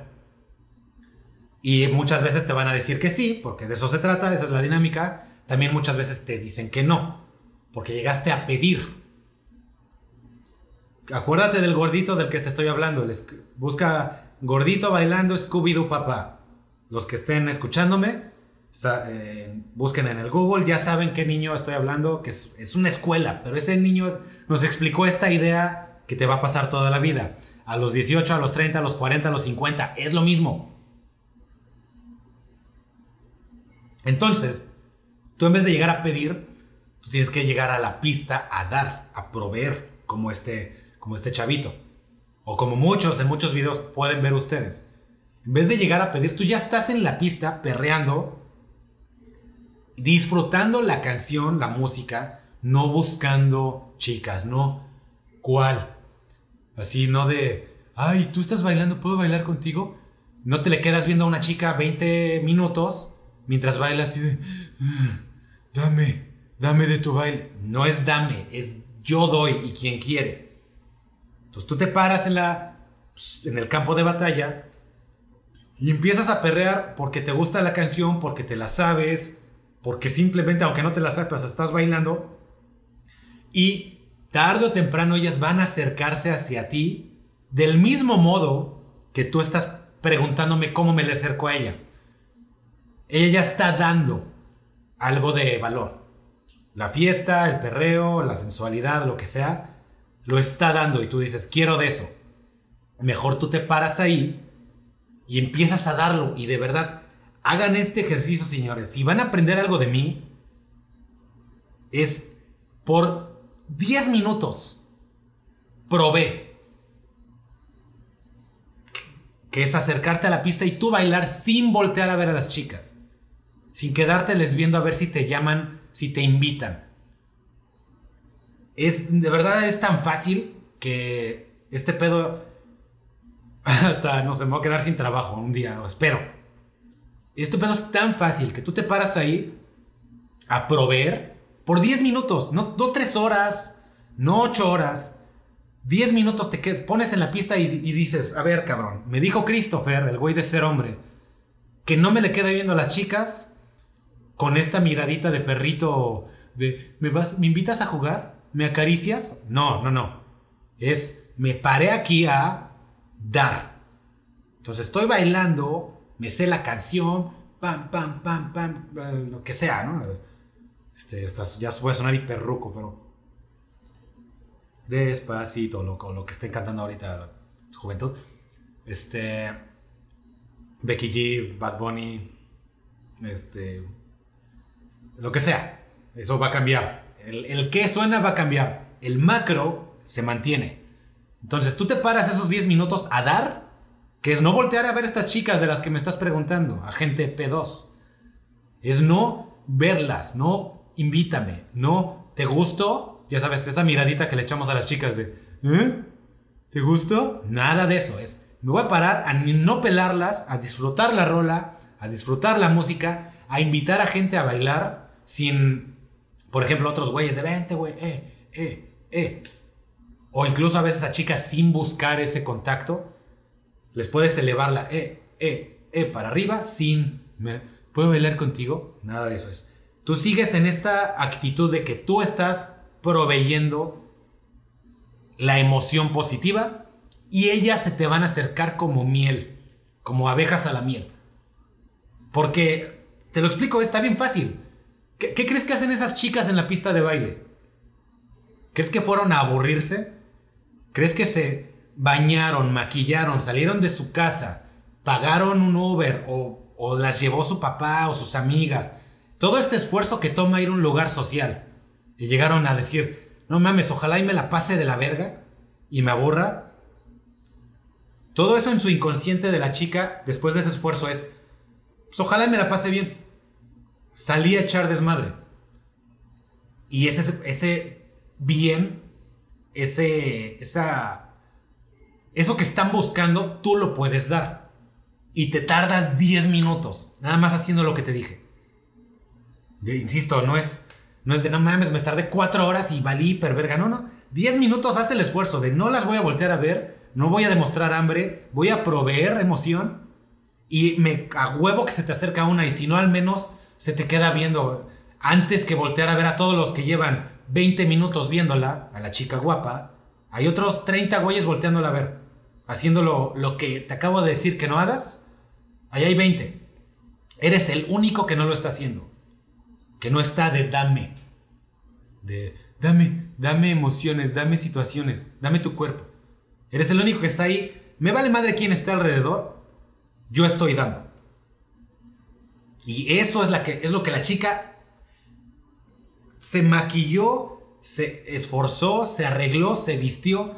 Y muchas veces te van a decir que sí, porque de eso se trata, esa es la dinámica. También muchas veces te dicen que no, porque llegaste a pedir. Acuérdate del gordito del que te estoy hablando. busca gordito bailando Scooby-Doo papá. Los que estén escuchándome, eh, busquen en el Google, ya saben qué niño estoy hablando, que es, es una escuela, pero este niño nos explicó esta idea que te va a pasar toda la vida. A los 18, a los 30, a los 40, a los 50, es lo mismo. Entonces, tú en vez de llegar a pedir, tú tienes que llegar a la pista a dar, a proveer, como este, como este chavito. O como muchos, en muchos videos pueden ver ustedes. En vez de llegar a pedir, tú ya estás en la pista perreando, disfrutando la canción, la música, no buscando chicas, no. ¿Cuál? Así, no de, ay, tú estás bailando, ¿puedo bailar contigo? No te le quedas viendo a una chica 20 minutos mientras bailas así de, "Ah, dame, dame de tu baile. No es dame, es yo doy y quien quiere. Entonces tú te paras en, la, en el campo de batalla y empiezas a perrear porque te gusta la canción, porque te la sabes, porque simplemente, aunque no te la sepas, estás bailando. Y tarde o temprano ellas van a acercarse hacia ti del mismo modo que tú estás preguntándome cómo me le acerco a ella. Ella ya está dando algo de valor. La fiesta, el perreo, la sensualidad, lo que sea, lo está dando y tú dices, quiero de eso. Mejor tú te paras ahí y empiezas a darlo y de verdad Hagan este ejercicio, señores. Si van a aprender algo de mí, es por 10 minutos. Probé. Que es acercarte a la pista y tú bailar sin voltear a ver a las chicas. Sin quedárteles viendo a ver si te llaman, si te invitan. Es, de verdad es tan fácil que este pedo hasta no sé, me voy a quedar sin trabajo un día, espero. Este pedo es tan fácil que tú te paras ahí a proveer por 10 minutos, no, no 3 horas, no 8 horas. 10 minutos te pones en la pista y, dices, a ver, cabrón, me dijo Christopher, el güey de ser hombre, que no me le quede viendo a las chicas con esta miradita de perrito de, ¿me, vas, ¿me invitas a jugar? ¿Me acaricias? No, no, no. Es, me paré aquí a dar. Entonces estoy bailando, me sé la canción, pam, pam, pam, pam, eh, lo que sea, ¿no? Este, ya voy a sonar hiperruco, pero despacito, lo, que esté cantando ahorita juventud. Este, Becky G, Bad Bunny, este, lo que sea, eso va a cambiar. El, el que suena va a cambiar. El macro se mantiene. Entonces tú te paras esos 10 minutos a dar, que es no voltear a ver estas chicas de las que me estás preguntando, a gente P2. Es no verlas, no invítame, no te gustó, ya sabes, esa miradita que le echamos a las chicas de, ¿eh? ¿Te gustó? Nada de eso es. Me voy a parar a no pelarlas, a disfrutar la rola, a disfrutar la música, a invitar a gente a bailar sin, por ejemplo, otros güeyes de vente, güey, eh, eh, eh. O incluso a veces a chicas sin buscar ese contacto, les puedes elevarla, eh, eh, eh, para arriba sin, ¿me, ¿puedo bailar contigo? Nada de eso es. Tú sigues en esta actitud de que tú estás proveyendo la emoción positiva y ellas se te van a acercar como miel, como abejas a la miel. Porque, te lo explico, está bien fácil. ¿Qué, ¿Qué, crees que hacen esas chicas en la pista de baile? ¿Crees que fueron a aburrirse? ¿Crees que se bañaron, maquillaron, salieron de su casa, pagaron un Uber o, o las llevó su papá o sus amigas? Todo este esfuerzo que toma ir a un lugar social. Y llegaron a decir, no mames, ojalá y me la pase de la verga y me aburra. Todo eso en su inconsciente de la chica, después de ese esfuerzo, es, pues ojalá y me la pase bien. Salí a echar desmadre. Y ese, ese bien, ese, esa, eso que están buscando, tú lo puedes dar. Y te tardas 10 minutos, nada más haciendo lo que te dije. Insisto, no es, no es de no mames, me tardé 4 horas y valí hiperverga. No, no. 10 minutos haz el esfuerzo de no las voy a voltear a ver, no voy a demostrar hambre, voy a proveer emoción y me a huevo que se te acerca una y si no al menos se te queda viendo antes que voltear a ver a todos los que llevan 20 minutos viéndola, a la chica guapa, hay otros 30 güeyes volteándola a ver, haciendo lo, lo que te acabo de decir que no hagas, ahí hay 20. Eres el único que no lo está haciendo, que no está de dame, de dame, dame emociones, dame situaciones, dame tu cuerpo. Eres el único que está ahí. Me vale madre quién está alrededor. Yo estoy dando. Y eso es, que, es lo que la chica se maquilló, se esforzó, se arregló, se vistió.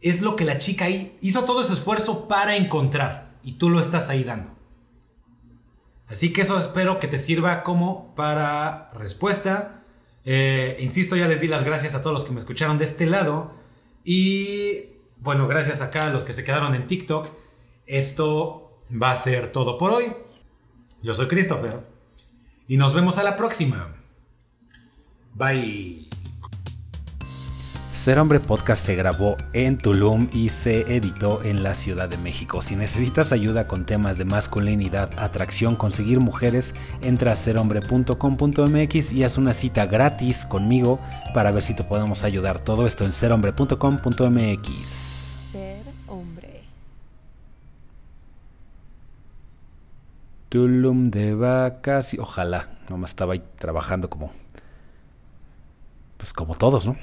Es lo que la chica hizo todo ese esfuerzo para encontrar. Y tú lo estás ahí dando. Así que eso espero que te sirva como para respuesta. Eh, insisto, ya les di las gracias a todos los que me escucharon de este lado. Y bueno, gracias acá a los que se quedaron en TikTok. Esto va a ser todo por hoy. Yo soy Christopher. Y nos vemos a la próxima. Bye. Ser Hombre Podcast se grabó en Tulum y se editó en la Ciudad de México. Si necesitas ayuda con temas de masculinidad, atracción, conseguir mujeres, entra a serhombre.com.mx y haz una cita gratis conmigo para ver si te podemos ayudar. Todo esto en serhombre.com.mx. Ser hombre. Tulum de vacas y ojalá, nomás estaba ahí trabajando como pues como todos, ¿no?